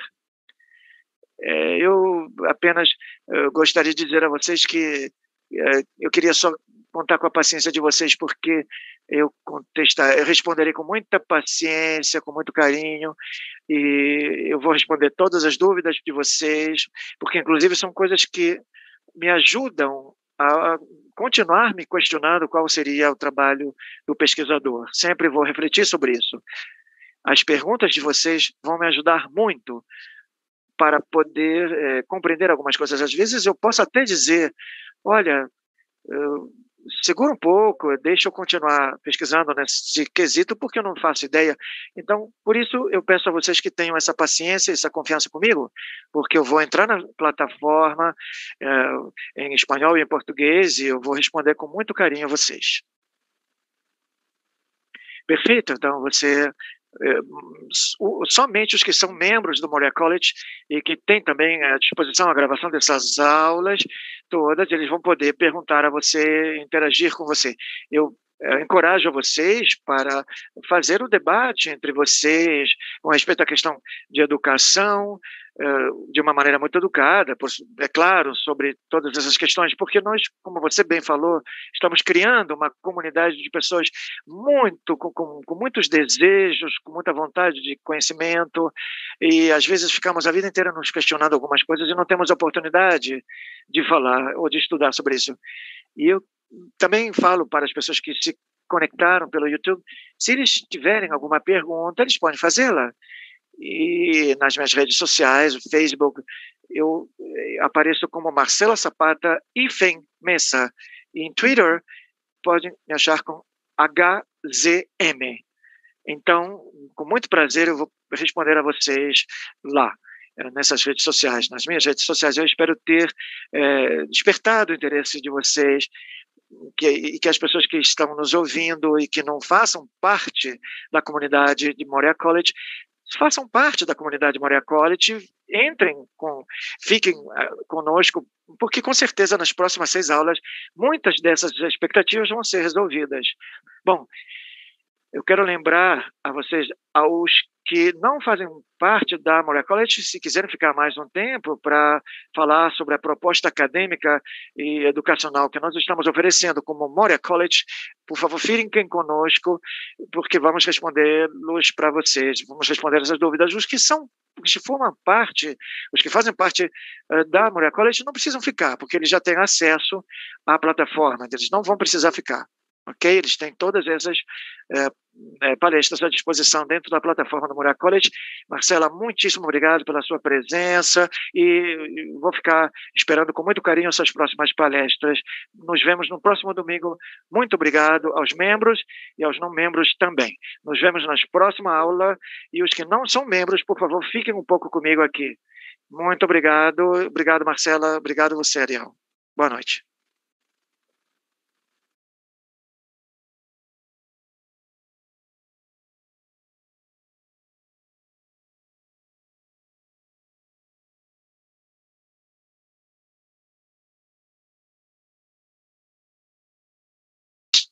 É, eu apenas eu gostaria de dizer a vocês que é, eu queria só contar com a paciência de vocês, porque eu contestar, eu responderei com muita paciência, com muito carinho, e eu vou responder todas as dúvidas de vocês, porque inclusive são coisas que me ajudam a continuar me questionando qual seria o trabalho do pesquisador. Sempre vou refletir sobre isso. As perguntas de vocês vão me ajudar muito para poder é, compreender algumas coisas. Às vezes eu posso até dizer, olha, segura um pouco, deixa eu continuar pesquisando nesse quesito, porque eu não faço ideia. Então, por isso, eu peço a vocês que tenham essa paciência, essa confiança comigo, porque eu vou entrar na plataforma é, em espanhol e em português e eu vou responder com muito carinho a vocês. Perfeito? Então, você somente os que são membros do Moria College e que têm também à disposição a gravação dessas aulas todas, eles vão poder perguntar a você, interagir com você. Eu encorajo vocês para fazer o debate entre vocês com respeito à questão de educação, eh, de uma maneira muito educada, é claro, sobre todas essas questões, porque nós, como você bem falou, estamos criando uma comunidade de pessoas muito com, com, com muitos desejos, com muita vontade de conhecimento, e às vezes ficamos a vida inteira nos questionando algumas coisas e não temos oportunidade de falar ou de estudar sobre isso. E eu também falo para as pessoas que se conectaram pelo YouTube, se eles tiverem alguma pergunta, eles podem fazê-la. E nas minhas redes sociais, o Facebook, eu eh, apareço como Marcela Zapata Ifen Mesa. E em Twitter, podem me achar com HZM. Então, com muito prazer, eu vou responder a vocês lá eh, nessas redes sociais, nas minhas redes sociais. Eu espero ter é, despertado o interesse de vocês que, e que as pessoas que estão nos ouvindo e que não façam parte da comunidade de Moria College façam parte da comunidade Moria College, entrem com, fiquem uh, conosco, porque com certeza nas próximas seis aulas muitas dessas expectativas vão ser resolvidas. Bom, eu quero lembrar a vocês, aos que não fazem parte da Moria College, se quiserem ficar mais um tempo para falar sobre a proposta acadêmica e educacional que nós estamos oferecendo como Moria College, por favor, fiquem conosco, porque vamos responder-los para vocês, vamos responder essas dúvidas. Os que são, os que formam parte, os que fazem parte uh, da Moria College não precisam ficar, porque eles já têm acesso à plataforma, eles não vão precisar ficar ok? Eles têm todas essas é, palestras à disposição dentro da plataforma do Murat College. Marcela, muitíssimo obrigado pela sua presença e vou ficar esperando com muito carinho suas próximas palestras. Nos vemos no próximo domingo. Muito obrigado aos membros e aos não membros também. Nos vemos na próxima aula e os que não são membros, por favor, fiquem um pouco comigo aqui. Muito obrigado. Obrigado, Marcela. Obrigado você, Ariel. Boa noite.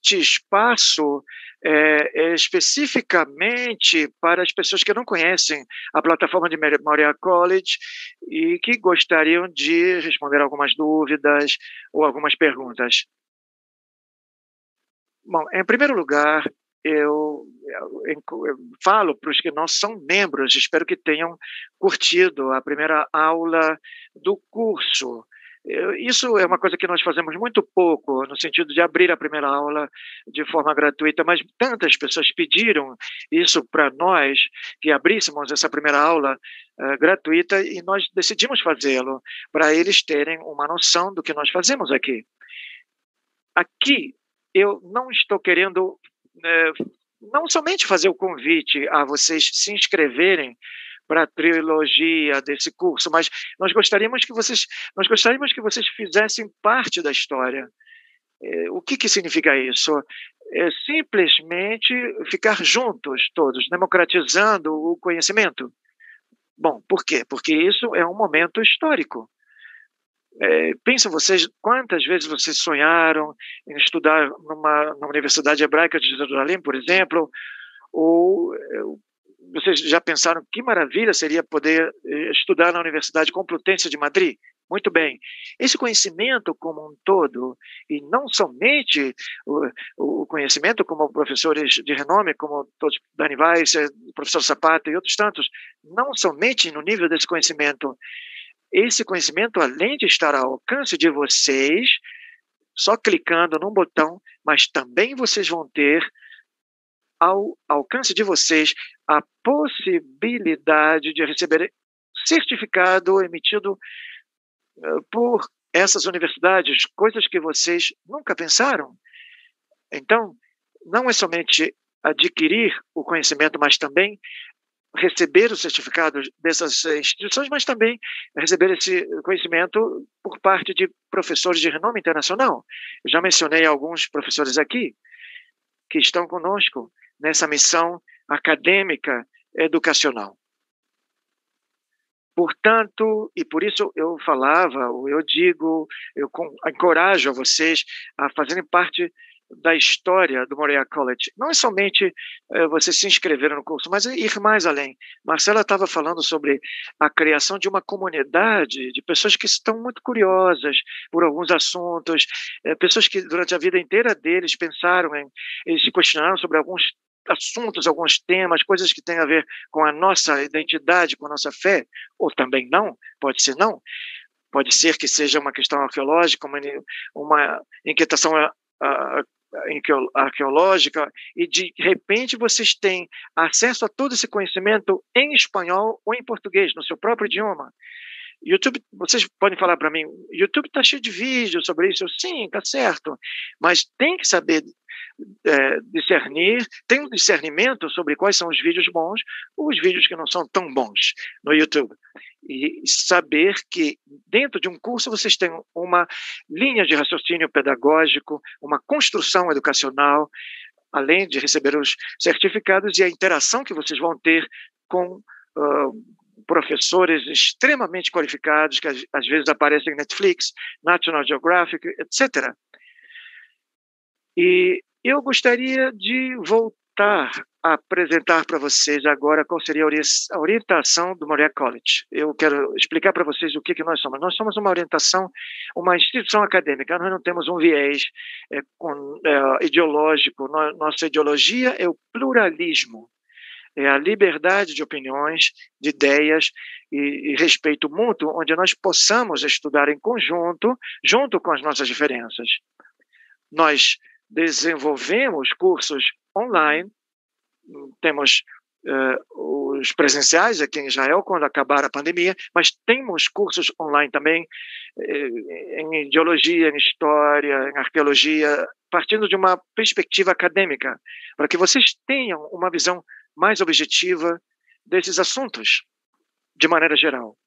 Este espaço é, é, especificamente para as pessoas que não conhecem a plataforma de Memorial College e que gostariam de responder algumas dúvidas ou algumas perguntas. Bom, em primeiro lugar, eu, eu, eu falo para os que não são membros, espero que tenham curtido a primeira aula do curso. Isso é uma coisa que nós fazemos muito pouco, no sentido de abrir a primeira aula de forma gratuita, mas tantas pessoas pediram isso para nós, que abríssemos essa primeira aula uh, gratuita, e nós decidimos fazê-lo, para eles terem uma noção do que nós fazemos aqui. Aqui, eu não estou querendo. Uh, não somente fazer o convite a vocês se inscreverem para a trilogia desse curso, mas nós gostaríamos que vocês, nós gostaríamos que vocês fizessem parte da história. É, o que, que significa isso? É simplesmente ficar juntos todos, democratizando o conhecimento. Bom, por quê? Porque isso é um momento histórico. É, vocês quantas vezes vocês sonharam em estudar numa, numa universidade hebraica de Jerusalém, por exemplo, ou vocês já pensaram que maravilha seria poder eh, estudar na Universidade Complutense de Madrid? Muito bem. Esse conhecimento como um todo, e não somente o, o conhecimento como professores de renome, como todos Dani Weiss, eh, professor Zapata e outros tantos, não somente no nível desse conhecimento, esse conhecimento, além de estar ao alcance de vocês, só clicando num botão, mas também vocês vão ter ao alcance de vocês a possibilidade de receber certificado emitido uh, por essas universidades, coisas que vocês nunca pensaram. Então, não é somente adquirir o conhecimento, mas também receber o certificado dessas instituições, mas também receber esse conhecimento por parte de professores de renome internacional. Eu já mencionei alguns professores aqui que estão conosco nessa missão acadêmica educacional. Portanto, e por isso eu falava, eu digo, eu encorajo a vocês a fazerem parte da história do Moreira College. Não é somente é, você se inscrever no curso, mas ir mais além. Marcela estava falando sobre a criação de uma comunidade de pessoas que estão muito curiosas por alguns assuntos, é, pessoas que durante a vida inteira deles pensaram em, eles se questionaram sobre alguns assuntos, alguns temas, coisas que têm a ver com a nossa identidade, com a nossa fé, ou também não, pode ser não. Pode ser que seja uma questão arqueológica, uma, uma inquietação arqueológica, e de repente vocês têm acesso a todo esse conhecimento em espanhol ou em português, no seu próprio idioma. YouTube, vocês podem falar para mim, YouTube está cheio de vídeos sobre isso. Eu, Sim, está certo, mas tem que saber é, discernir, tem um discernimento sobre quais são os vídeos bons ou os vídeos que não são tão bons no YouTube. E saber que dentro de um curso vocês têm uma linha de raciocínio pedagógico, uma construção educacional, além de receber os certificados e a interação que vocês vão ter com uh, professores extremamente qualificados que às vezes aparecem em Netflix, National Geographic, etc. E eu gostaria de voltar tentar apresentar para vocês agora qual seria a orientação do Moriarty College. Eu quero explicar para vocês o que, que nós somos. Nós somos uma orientação, uma instituição acadêmica, nós não temos um viés é, com, é, ideológico, nossa ideologia é o pluralismo, é a liberdade de opiniões, de ideias e, e respeito mútuo, onde nós possamos estudar em conjunto, junto com as nossas diferenças. Nós desenvolvemos cursos online, temos uh, os presenciais aqui em Israel quando acabar a pandemia, mas temos cursos online também uh, em ideologia, em história, em arqueologia, partindo de uma perspectiva acadêmica, para que vocês tenham uma visão mais objetiva desses assuntos, de maneira geral.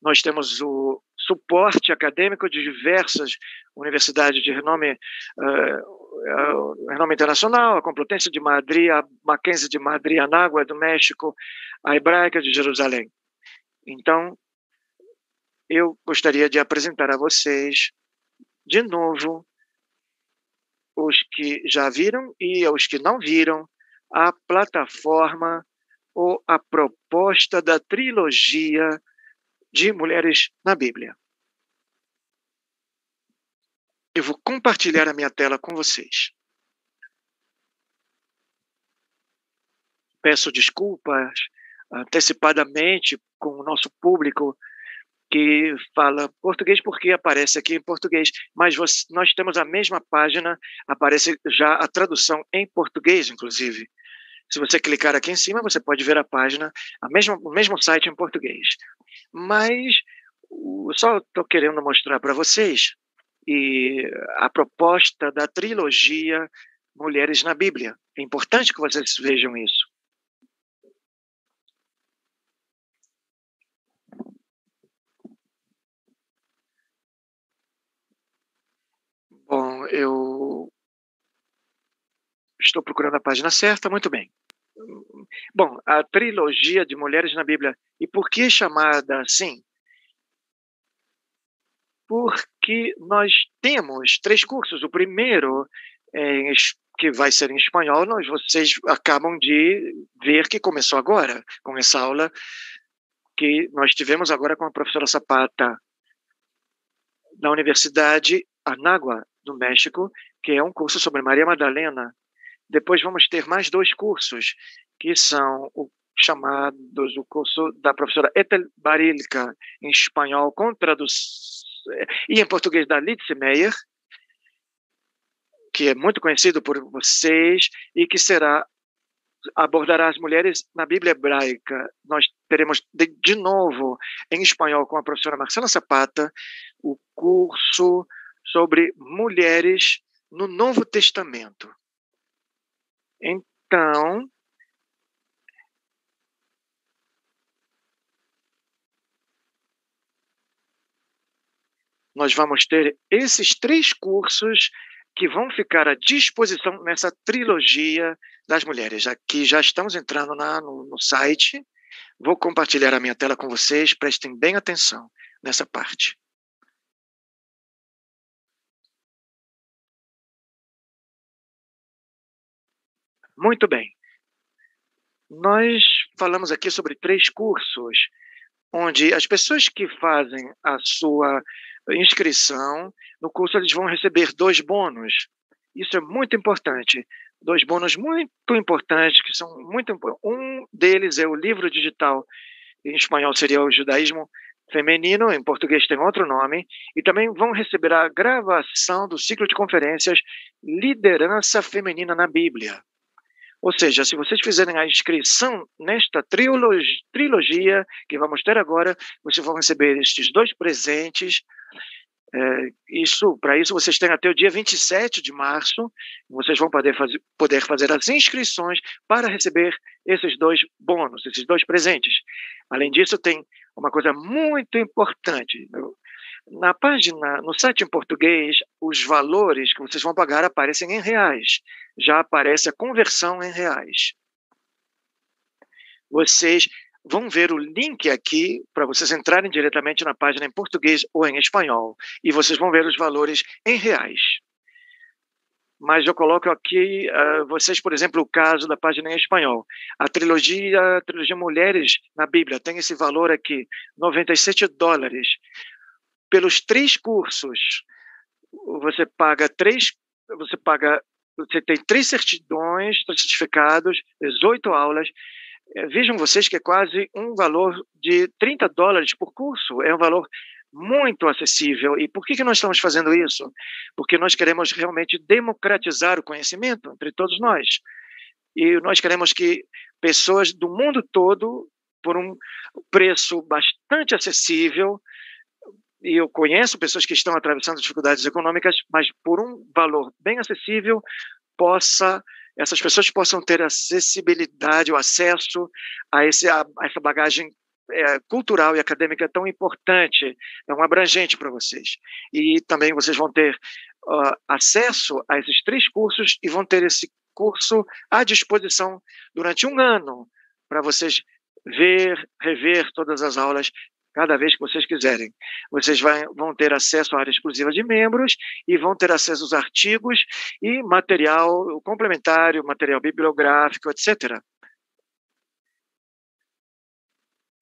Nós temos o suporte acadêmico de diversas universidades de renome, uh, renome internacional, a Complutense de Madrid, a Mackenzie de Madrid, a Anágua do México, a Hebraica de Jerusalém. Então, eu gostaria de apresentar a vocês, de novo, os que já viram e os que não viram, a plataforma ou a proposta da trilogia de mulheres na Bíblia. Eu vou compartilhar a minha tela com vocês. Peço desculpas antecipadamente com o nosso público que fala português porque aparece aqui em português, mas nós temos a mesma página, aparece já a tradução em português, inclusive. Se você clicar aqui em cima, você pode ver a página, a mesma, o mesmo site em português. Mas só estou querendo mostrar para vocês e a proposta da trilogia Mulheres na Bíblia. É importante que vocês vejam isso. Bom, eu estou procurando a página certa, muito bem. Bom, a trilogia de mulheres na Bíblia. E por que chamada assim? Porque nós temos três cursos. O primeiro, é, que vai ser em espanhol, nós, vocês acabam de ver que começou agora, com essa aula que nós tivemos agora com a professora Zapata, da Universidade Anágua, do México, que é um curso sobre Maria Madalena, depois vamos ter mais dois cursos, que são o chamados o curso da professora Ethel Barilka, em espanhol, com e em português da Lidse Meyer, que é muito conhecido por vocês e que será abordará as mulheres na Bíblia hebraica. Nós teremos de, de novo em espanhol com a professora Marcela Zapata o curso sobre mulheres no Novo Testamento. Então, nós vamos ter esses três cursos que vão ficar à disposição nessa trilogia das mulheres. Aqui já estamos entrando na, no, no site. Vou compartilhar a minha tela com vocês, prestem bem atenção nessa parte. Muito bem. Nós falamos aqui sobre três cursos, onde as pessoas que fazem a sua inscrição no curso eles vão receber dois bônus. Isso é muito importante. Dois bônus muito importantes que são muito um deles é o livro digital em espanhol seria o judaísmo feminino, em português tem outro nome, e também vão receber a gravação do ciclo de conferências Liderança Feminina na Bíblia. Ou seja, se vocês fizerem a inscrição nesta trilogia, trilogia que vamos ter agora, vocês vão receber estes dois presentes. É, isso, para isso, vocês têm até o dia 27 de março. Vocês vão poder fazer, poder fazer as inscrições para receber esses dois bônus, esses dois presentes. Além disso, tem uma coisa muito importante. Na página, no site em português, os valores que vocês vão pagar aparecem em reais. Já aparece a conversão em reais. Vocês vão ver o link aqui para vocês entrarem diretamente na página em português ou em espanhol. E vocês vão ver os valores em reais. mas eu coloco aqui uh, vocês, por exemplo, o caso da página em espanhol. A trilogia, a trilogia Mulheres na Bíblia tem esse valor aqui, 97 dólares. Pelos três cursos, você paga três, você paga, você tem três certidões, três certificados, 18 aulas. É, vejam vocês que é quase um valor de 30 dólares por curso. É um valor muito acessível. E por que, que nós estamos fazendo isso? Porque nós queremos realmente democratizar o conhecimento entre todos nós. E nós queremos que pessoas do mundo todo, por um preço bastante acessível, e eu conheço pessoas que estão atravessando dificuldades econômicas, mas por um valor bem acessível, possa essas pessoas possam ter acessibilidade, o acesso a, esse, a, a essa bagagem é, cultural e acadêmica tão importante, um abrangente para vocês. E também vocês vão ter uh, acesso a esses três cursos e vão ter esse curso à disposição durante um ano para vocês ver, rever todas as aulas cada vez que vocês quiserem. Vocês vai, vão ter acesso à área exclusiva de membros e vão ter acesso aos artigos e material complementário, material bibliográfico, etc.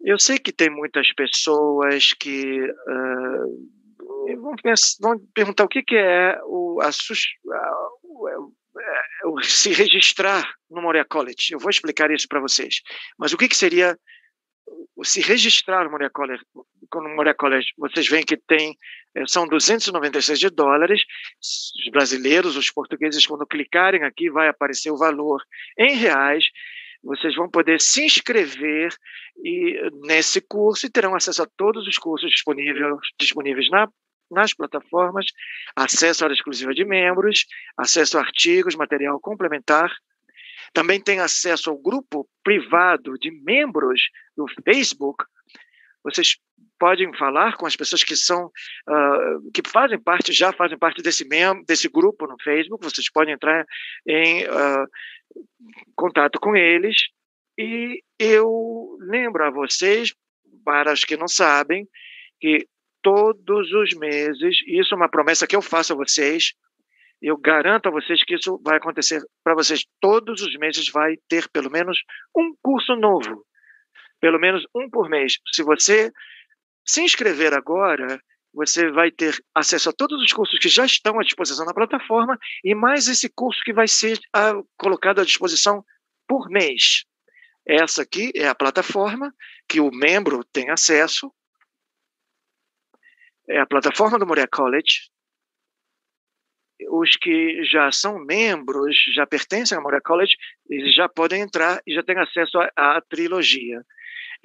Eu sei que tem muitas pessoas que uh, vão, pensar, vão, perguntar o que, que é o, a, é, o, se registrar no Moria College. Eu vou explicar isso para vocês. Mas o que, que seria se registrar Moria College? No Moria College, vocês veem que tem eh, são 296 de dólares. Os brasileiros, os portugueses, quando clicarem aqui, vai aparecer o valor em reais vocês vão poder se inscrever e, nesse curso e terão acesso a todos os cursos disponíveis, disponíveis na, nas plataformas, acesso à área exclusiva de membros, acesso a artigos, material complementar. Também tem acesso ao grupo privado de membros do Facebook. Vocês podem falar com as pessoas que são uh, que fazem parte já fazem parte desse mem desse grupo no Facebook vocês podem entrar em uh, contato com eles e eu lembro a vocês, para os que não sabem, que todos os meses, isso é uma promessa que eu faço a vocês, eu garanto a vocês que isso vai acontecer para vocês todos os meses, vai ter pelo menos um curso novo, pelo menos um por mês. Se você se inscrever agora, você vai ter acesso a todos os cursos que já estão à disposição na plataforma e mais esse curso que vai ser a, ah, colocado à disposição por mês. Essa aqui é a plataforma que o membro tem acesso. É a plataforma do Moria College. Os que já são membros, já pertencem ao Moria College, eles já podem entrar e já têm acesso à, à trilogia.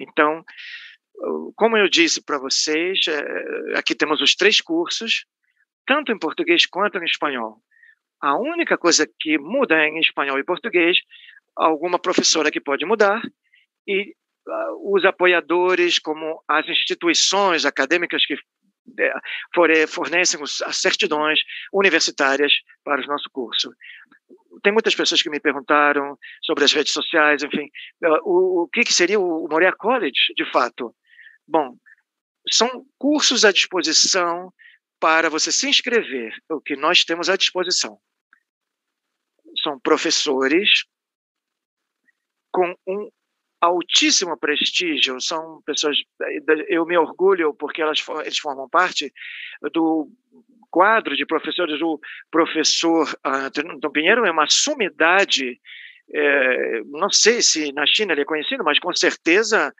Então, como eu disse para vocês, é, aqui temos os três cursos, tanto em português quanto em espanhol. A única coisa que muda é em espanhol e português, alguma professora que pode mudar, e uh, os apoiadores, como as instituições acadêmicas que fornecem as certidões universitárias para o nosso curso. Tem muitas pessoas que me perguntaram sobre as redes sociais, enfim, uh, o, o que, que seria o Morea College, de fato? Bom, são cursos à disposição para você se inscrever, o que nós temos à disposição. São professores com um altíssimo prestígio, são pessoas, eu me orgulho porque elas, eles formam parte do quadro de professores, o professor Antônio Pinheiro é uma sumidade é, não sei se na China ele é conhecido, mas com certeza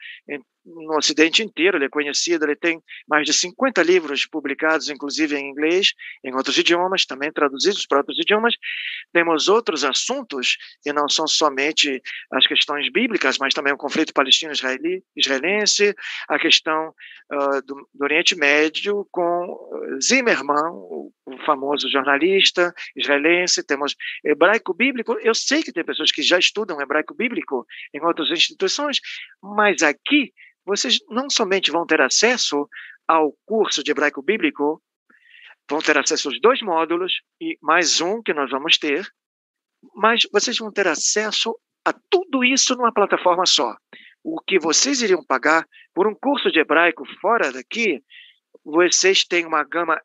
no Ocidente inteiro ele é conhecido. Ele tem mais de 50 livros publicados, inclusive em inglês, em outros idiomas, também traduzidos para outros idiomas. Temos outros assuntos que não são somente as questões bíblicas, mas também o conflito palestino-israelense, a questão uh, do, do, Oriente Médio com Zimmermann, o, o famoso jornalista israelense. Temos hebraico bíblico. Eu sei que tem pessoas que já estudam hebraico bíblico em outras instituições, mas aqui vocês não somente vão ter acesso ao curso de hebraico bíblico, vão ter acesso aos dois módulos e mais um que nós vamos ter, mas vocês vão ter acesso a tudo isso numa plataforma só. O que vocês iriam pagar por um curso de hebraico fora daqui, vocês têm uma gama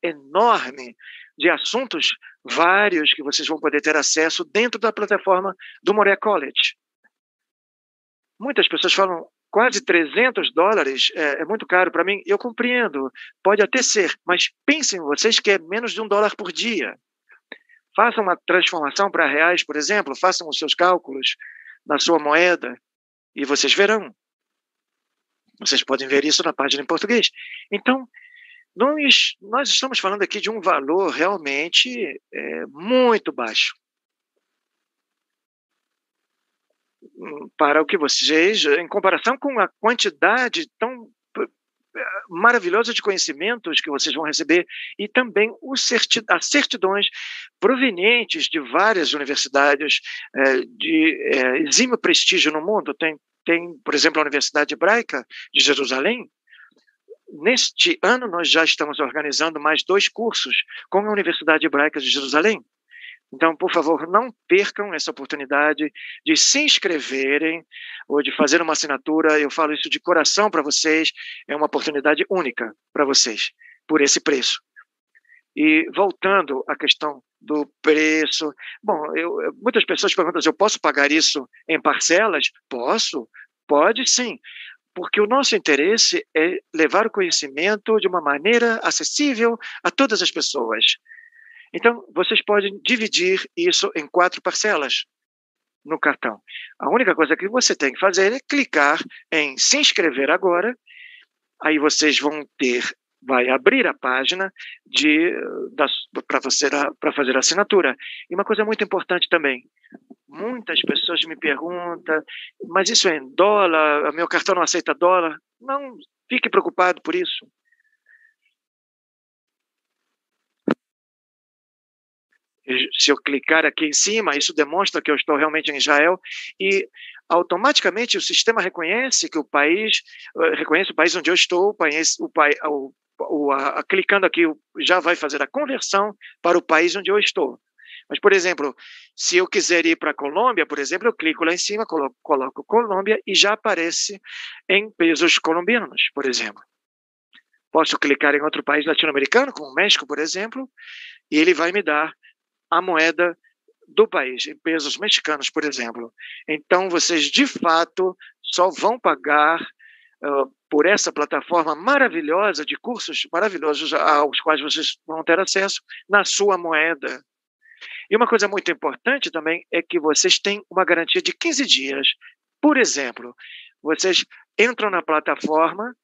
enorme de assuntos vários que vocês vão poder ter acesso dentro da plataforma do Morea College. Muitas pessoas falam, quase 300 dólares é, é muito caro para mim. Eu compreendo, pode até ser, mas pensem vocês que é menos de um dólar por dia. Façam uma transformação para reais, por exemplo, façam os seus cálculos na sua moeda e vocês verão. Vocês podem ver isso na página em português. Então, nós, nós estamos falando aqui de um valor realmente é, muito baixo. Para o que vocês, em comparação com a quantidade tão maravilhosa de conhecimentos que vocês vão receber e também as certidões provenientes de várias universidades é, de é, exímio prestígio no mundo. Tem, tem, por exemplo, a Universidade Hebraica de Jerusalém. Neste ano, nós já estamos organizando mais dois cursos com a Universidade Hebraica de Jerusalém. Então, por favor, não percam essa oportunidade de se inscreverem ou de fazer uma assinatura. Eu falo isso de coração para vocês, é uma oportunidade única para vocês, por esse preço. E voltando à questão do preço, bom, eu, muitas pessoas perguntam se eu posso pagar isso em parcelas? Posso, pode sim, porque o nosso interesse é levar o conhecimento de uma maneira acessível a todas as pessoas. Então, vocês podem dividir isso em quatro parcelas no cartão. A única coisa que você tem que fazer é clicar em se inscrever agora. Aí vocês vão ter, vai abrir a página de para você para fazer a assinatura. E uma coisa muito importante também, muitas pessoas me perguntam, mas isso é em dólar? Meu cartão não aceita dólar? Não fique preocupado por isso. Se eu clicar aqui em cima, isso demonstra que eu estou realmente em Israel e automaticamente o sistema reconhece que o país eh, reconhece o país onde eu estou, o país, o, o, o a, a, clicando aqui já vai fazer a conversão para o país onde eu estou. Mas, por exemplo, se eu quiser ir para a Colômbia, por exemplo, eu clico lá em cima, coloco, coloco Colômbia e já aparece em pesos colombianos, por exemplo. Posso clicar em outro país latino-americano, como o México, por exemplo, e ele vai me dar a moeda do país, em pesos mexicanos, por exemplo. Então, vocês de fato só vão pagar uh, por essa plataforma maravilhosa de cursos maravilhosos aos quais vocês vão ter acesso na sua moeda. E uma coisa muito importante também é que vocês têm uma garantia de 15 dias. Por exemplo, vocês entram na plataforma,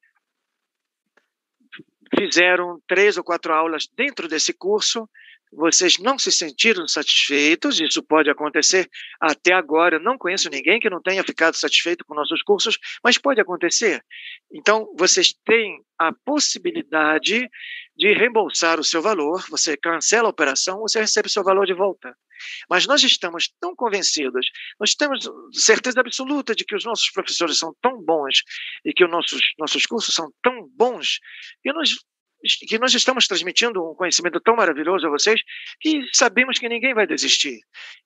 fizeram três ou quatro aulas dentro desse curso, vocês não se sentiram satisfeitos, isso pode acontecer até agora. Não conheço ninguém que não tenha ficado satisfeito com nossos cursos, mas pode acontecer. Então, vocês têm a possibilidade de reembolsar o seu valor, você cancela a operação, você recebe o seu valor de volta. Mas nós estamos tão convencidos, nós temos certeza absoluta de que os nossos professores são tão bons e que os nossos, nossos cursos são tão bons, que nós que nós estamos transmitindo um conhecimento tão maravilhoso a vocês que sabemos que ninguém vai desistir.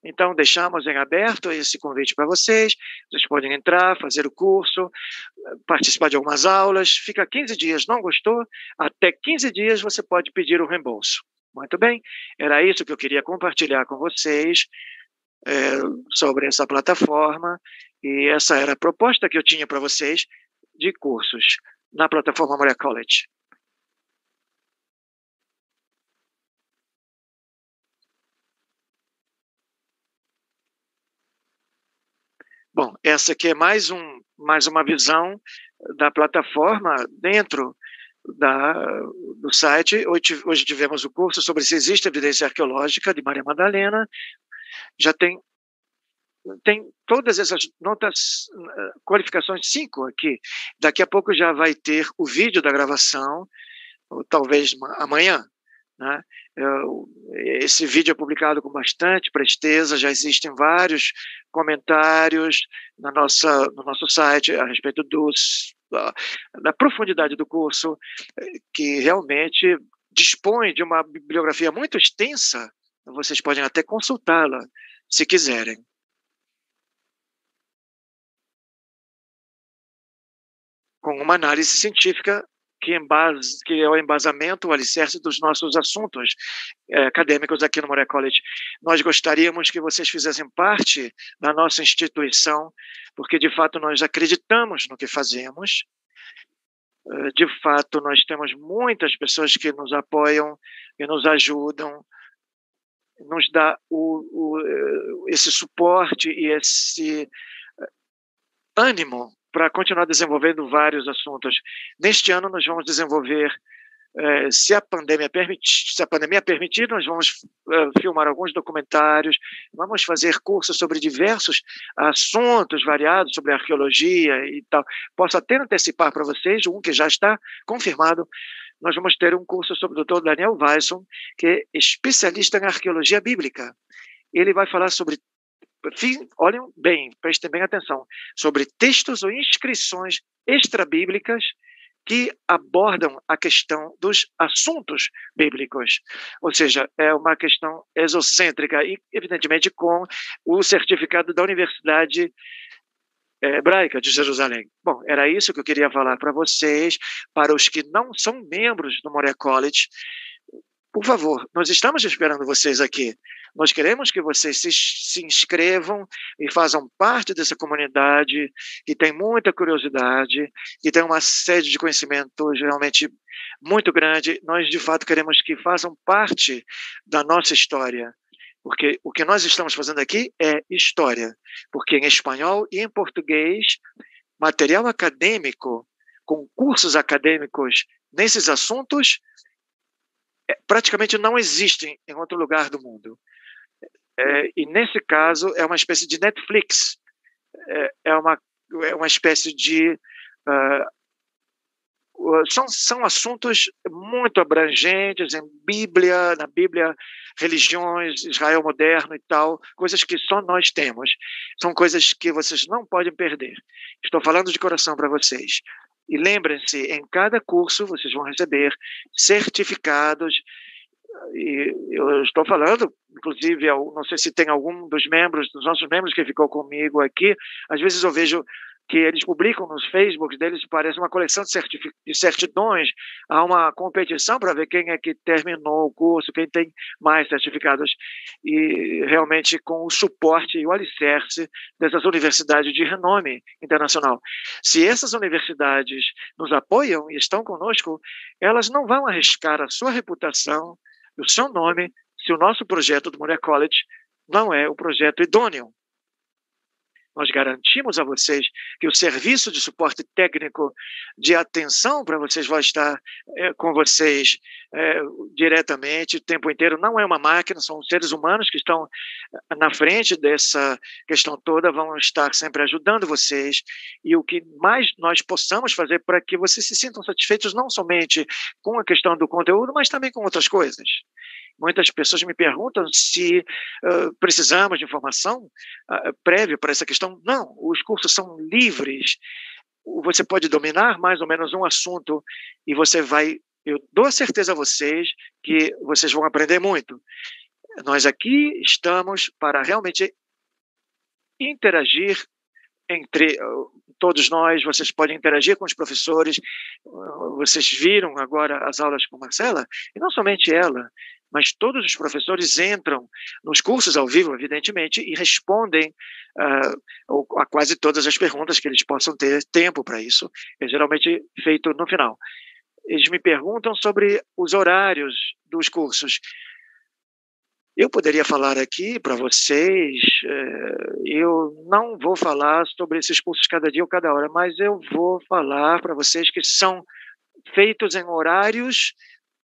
Então, deixamos em aberto esse convite para vocês. Vocês podem entrar, fazer o curso, participar de algumas aulas. Fica 15 dias. Não gostou? Até 15 dias você pode pedir o reembolso. Muito bem, era isso que eu queria compartilhar com vocês é, sobre essa plataforma. E essa era a proposta que eu tinha para vocês de cursos na plataforma Moria College. Bom, essa aqui é mais, um, mais uma visão da plataforma dentro da, do site. Hoje, hoje tivemos o curso sobre se existe evidência arqueológica de Maria Madalena. Já tem tem todas essas notas, eh, qualificações cinco aqui. Daqui a pouco já vai ter o vídeo da gravação, ou talvez amanhã, né? Esse vídeo é publicado com bastante presteza, já existem vários comentários na nossa, no nosso site a respeito dos, da, da profundidade do curso, que realmente dispõe de uma bibliografia muito extensa, vocês podem até consultá-la, se quiserem. Com uma análise científica que, embase, que é o embasamento, o alicerce dos nossos assuntos é, acadêmicos aqui no Moreira College. Nós gostaríamos que vocês fizessem parte da nossa instituição, porque de fato nós acreditamos no que fazemos. É, de fato, nós temos muitas pessoas que nos apoiam e nos ajudam, nos dá o, o, é, esse suporte e esse ânimo para continuar desenvolvendo vários assuntos. Neste ano, nós vamos desenvolver, eh, se, a pandemia permitir, se a pandemia permitir, nós vamos eh, filmar alguns documentários, vamos fazer cursos sobre diversos assuntos variados, sobre arqueologia e tal. Posso até antecipar para vocês um que já está confirmado. Nós vamos ter um curso sobre o Dr. Daniel Weisson, que é especialista em arqueologia bíblica. Ele vai falar sobre olhem bem, prestem bem atenção, sobre textos ou inscrições extrabíblicas que abordam a questão dos assuntos bíblicos. Ou seja, é uma questão exocêntrica e, evidentemente, com o certificado da Universidade Hebraica de Jerusalém. Bom, era isso que eu queria falar para vocês, para os que não são membros do Moreira College. Por favor, nós estamos esperando vocês aqui. Nós queremos que vocês se, se inscrevam e façam parte dessa comunidade que tem muita curiosidade, que tem uma sede de conhecimentos realmente muito grande. Nós, de fato, queremos que façam parte da nossa história. Porque o que nós estamos fazendo aqui é história. Porque em espanhol e em português, material acadêmico, concursos acadêmicos nesses assuntos é, praticamente não existem em outro lugar do mundo. É, e nesse caso é uma espécie de Netflix, é, é uma, é uma espécie de. Uh, são, são assuntos muito abrangentes em Bíblia, na Bíblia, religiões, Israel moderno e tal, coisas que só nós temos. São coisas que vocês não podem perder. Estou falando de coração para vocês. E lembrem-se, em cada curso vocês vão receber certificados. E eu estou falando, inclusive, não sei se tem algum dos membros, dos nossos membros que ficou comigo aqui. Às vezes eu vejo que eles publicam nos Facebook deles, parece uma coleção de, de certidões, há uma competição para ver quem é que terminou o curso, quem tem mais certificados, e realmente com o suporte e o alicerce dessas universidades de renome internacional. Se essas universidades nos apoiam e estão conosco, elas não vão arriscar a sua reputação, o seu nome, se o nosso projeto do Moreira College não é o projeto idôneo nós garantimos a vocês que o serviço de suporte técnico de atenção para vocês vai estar é, com vocês é, diretamente o tempo inteiro. Não é uma máquina, são seres humanos que estão é, na frente dessa questão toda, vão estar sempre ajudando vocês. E o que mais nós possamos fazer para que vocês se sintam satisfeitos, não somente com a questão do conteúdo, mas também com outras coisas. Muitas pessoas me perguntam se uh, precisamos de informação uh, prévia para essa questão. Não, os cursos são livres. Você pode dominar mais ou menos um assunto e você vai. Eu dou a certeza a vocês que vocês vão aprender muito. Nós aqui estamos para realmente interagir entre todos nós, vocês podem interagir com os professores. Vocês viram agora as aulas com Marcela, e não somente ela, mas todos os professores entram nos cursos ao vivo, evidentemente, e respondem uh, a quase todas as perguntas que eles possam ter tempo para isso. É geralmente feito no final. Eles me perguntam sobre os horários dos cursos. Eu poderia falar aqui para vocês, eh, eu não vou falar sobre esses cursos cada dia ou cada hora, mas eu vou falar para vocês que são feitos em horários,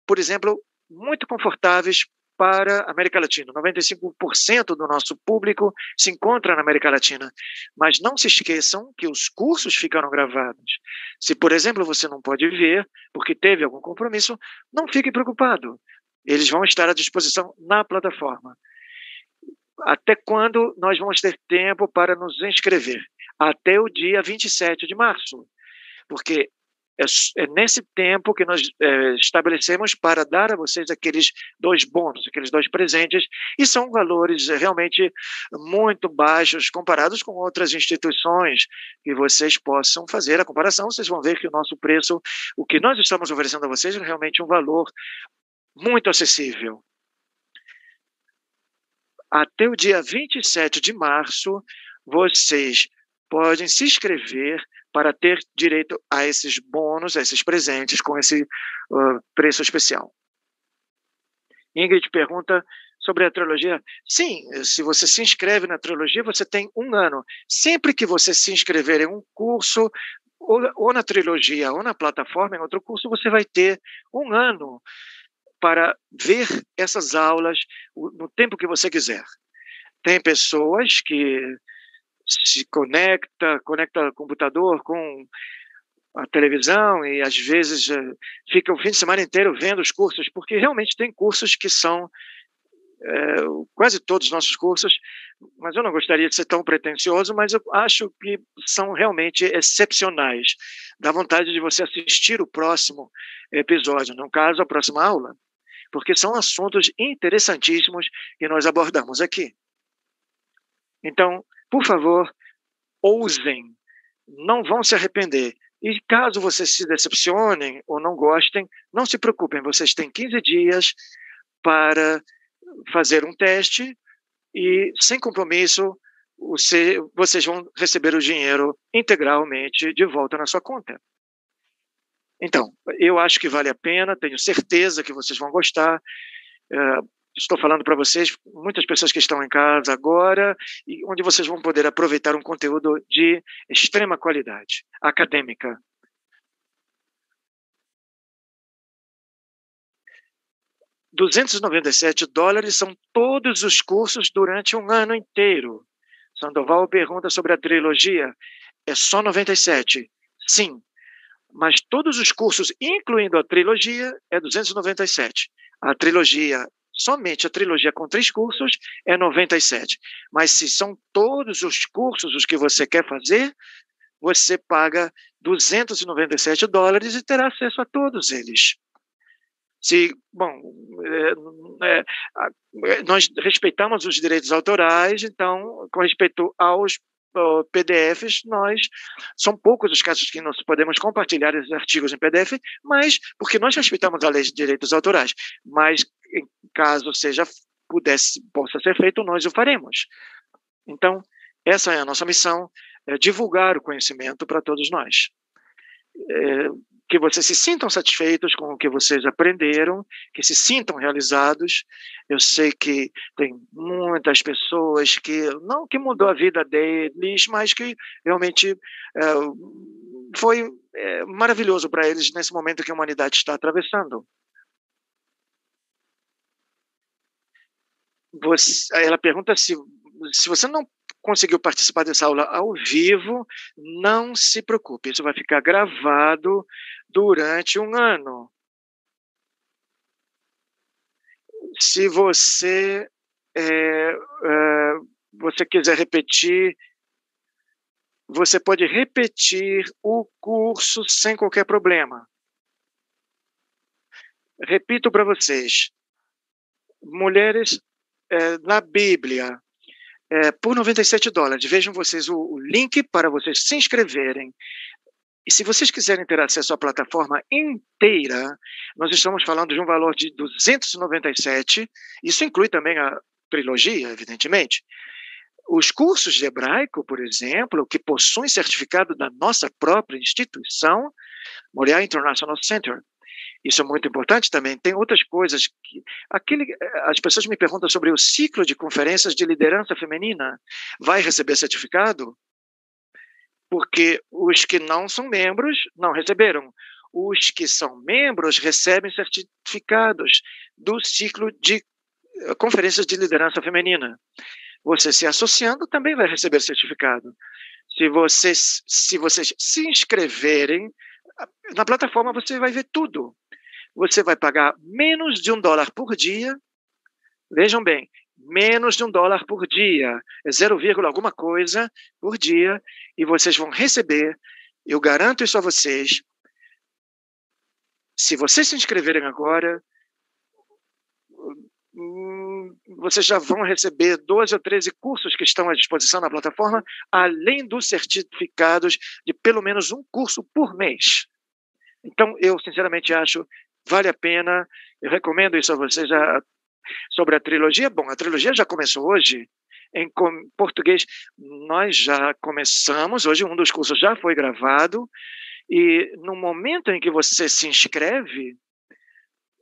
por exemplo, muito confortáveis para a América Latina. 95% do nosso público se encontra na América Latina. Mas não se esqueçam que os cursos ficaram gravados. Se, por exemplo, você não pode ver porque teve algum compromisso, não fique preocupado. Eles vão estar à disposição na plataforma. Até quando nós vamos ter tempo para nos inscrever? Até o dia 27 de março. Porque é, é nesse tempo que nós é, estabelecemos para dar a vocês aqueles dois bônus, aqueles dois presentes, e são valores realmente muito baixos comparados com outras instituições que vocês possam fazer a comparação. Vocês vão ver que o nosso preço, o que nós estamos oferecendo a vocês, é realmente um valor muito acessível. Até o dia 27 de março, vocês podem se inscrever para ter direito a esses bônus, a esses presentes com esse uh, preço especial. Ingrid pergunta sobre a trilogia. Sim, se você se inscreve na trilogia, você tem um ano. Sempre que você se inscrever em um curso, ou, ou na trilogia, ou na plataforma, em outro curso, você vai ter um ano para ver essas aulas no tempo que você quiser. Tem pessoas que se conecta, conecta o computador com a televisão e às vezes eh, fica o fim de semana inteiro vendo os cursos, porque realmente tem cursos que são é, quase todos os nossos cursos, mas eu não gostaria de ser tão pretensioso, mas eu acho que são realmente excepcionais. Dá vontade de você assistir o próximo episódio, no caso, a próxima aula, porque são assuntos interessantíssimos que nós abordamos aqui. Então, por favor, ousem, não vão se arrepender. E caso vocês se decepcionem ou não gostem, não se preocupem, vocês têm 15 dias para fazer um teste e, sem compromisso, vocês vão receber o dinheiro integralmente de volta na sua conta. Então, eu acho que vale a pena, tenho certeza que vocês vão gostar. É, estou falando para vocês, muitas pessoas que estão em casa agora, e onde vocês vão poder aproveitar um conteúdo de extrema qualidade acadêmica. R$ dólares são todos os cursos durante um ano inteiro. Sandoval pergunta sobre a trilogia. É só 97. Sim, mas todos os cursos, incluindo a trilogia, é 297. A trilogia, somente a trilogia com três cursos, é 97. Mas se são todos os cursos os que você quer fazer, você paga 297 dólares e terá acesso a todos eles. Se, bom, é, é, nós respeitamos os direitos autorais, então, com respeito aos PDFs, nós são poucos os casos que nós podemos compartilhar esses artigos em PDF, mas porque nós respeitamos a lei de direitos autorais, mas caso seja pudesse possa ser feito, nós o faremos. Então, essa é a nossa missão, é divulgar o conhecimento para todos nós. É, que vocês se sintam satisfeitos com o que vocês aprenderam, que se sintam realizados. Eu sei que tem muitas pessoas que não que mudou a vida deles, mas que realmente é, foi é, maravilhoso para eles nesse momento que a humanidade está atravessando. Você, ela pergunta se se você não conseguiu participar dessa aula ao vivo, não se preocupe, isso vai ficar gravado durante um ano. Se você é, é, você quiser repetir, você pode repetir o curso sem qualquer problema. Repito para vocês: mulheres é, na Bíblia, é, por 97 dólares. Vejam vocês o, o link para vocês se inscreverem. E se vocês quiserem ter acesso à plataforma inteira, nós estamos falando de um valor de 297. Isso inclui também a trilogia, evidentemente. Os cursos de hebraico, por exemplo, que possuem certificado da nossa própria instituição, Moriah International Center, isso é muito importante também. Tem outras coisas que aquele, as pessoas me perguntam sobre o ciclo de conferências de liderança feminina. Vai receber certificado? Porque os que não são membros não receberam. Os que são membros recebem certificados do ciclo de eh, conferências de liderança feminina. Você se associando também vai receber certificado. Se vocês, se vocês se inscreverem, na plataforma você vai ver tudo você vai pagar menos de um dólar por dia. Vejam bem, menos de um dólar por dia, é 0, alguma coisa por dia, e vocês vão receber, eu garanto isso a vocês, Se vocês se inscreverem agora, hum, vocês já vão receber 12 ou 13 cursos que estão à disposição na plataforma, além dos certificados de pelo menos um curso por mês. Então, eu sinceramente acho vale a pena, eu recomendo isso a vocês já, sobre a trilogia. Bom, a trilogia já começou hoje, em português. Nós já começamos, hoje um dos cursos já foi gravado, e no momento em que você se inscreve,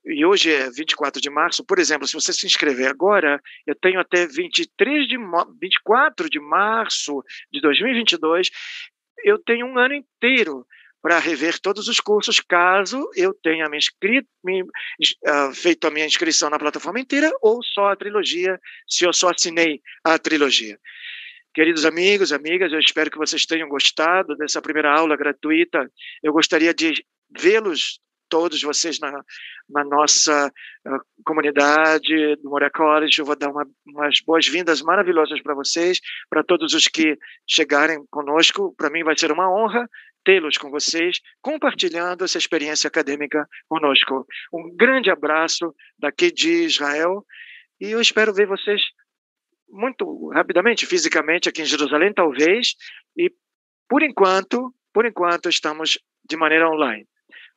e hoje é 24 de março, por exemplo, se você se inscrever agora, eu tenho até 23 de 24 de março de 2022, eu tenho um ano inteiro para rever todos os cursos, caso eu tenha me inscrito, me, uh, feito a minha inscrição na plataforma inteira ou só a trilogia, se eu só assinei a trilogia. Queridos amigos, amigas, eu espero que vocês tenham gostado dessa primeira aula gratuita. Eu gostaria de vê-los todos vocês na, na nossa uh, comunidade do Moria College. Eu vou dar uma, umas boas-vindas maravilhosas para vocês, para todos os que chegarem conosco. Para mim vai ser uma honra tê-los com vocês, compartilhando essa experiência acadêmica conosco. Um grande abraço daqui de Israel e eu espero ver vocês muito rapidamente, fisicamente, aqui em Jerusalém, talvez, e por enquanto, por enquanto, estamos de maneira online.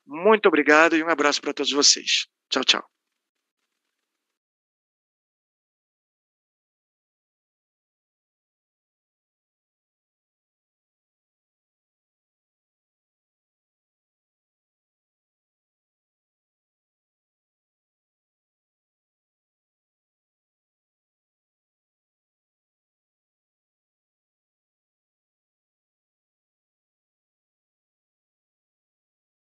Muito obrigado e um abraço para todos vocês. Tchau, tchau.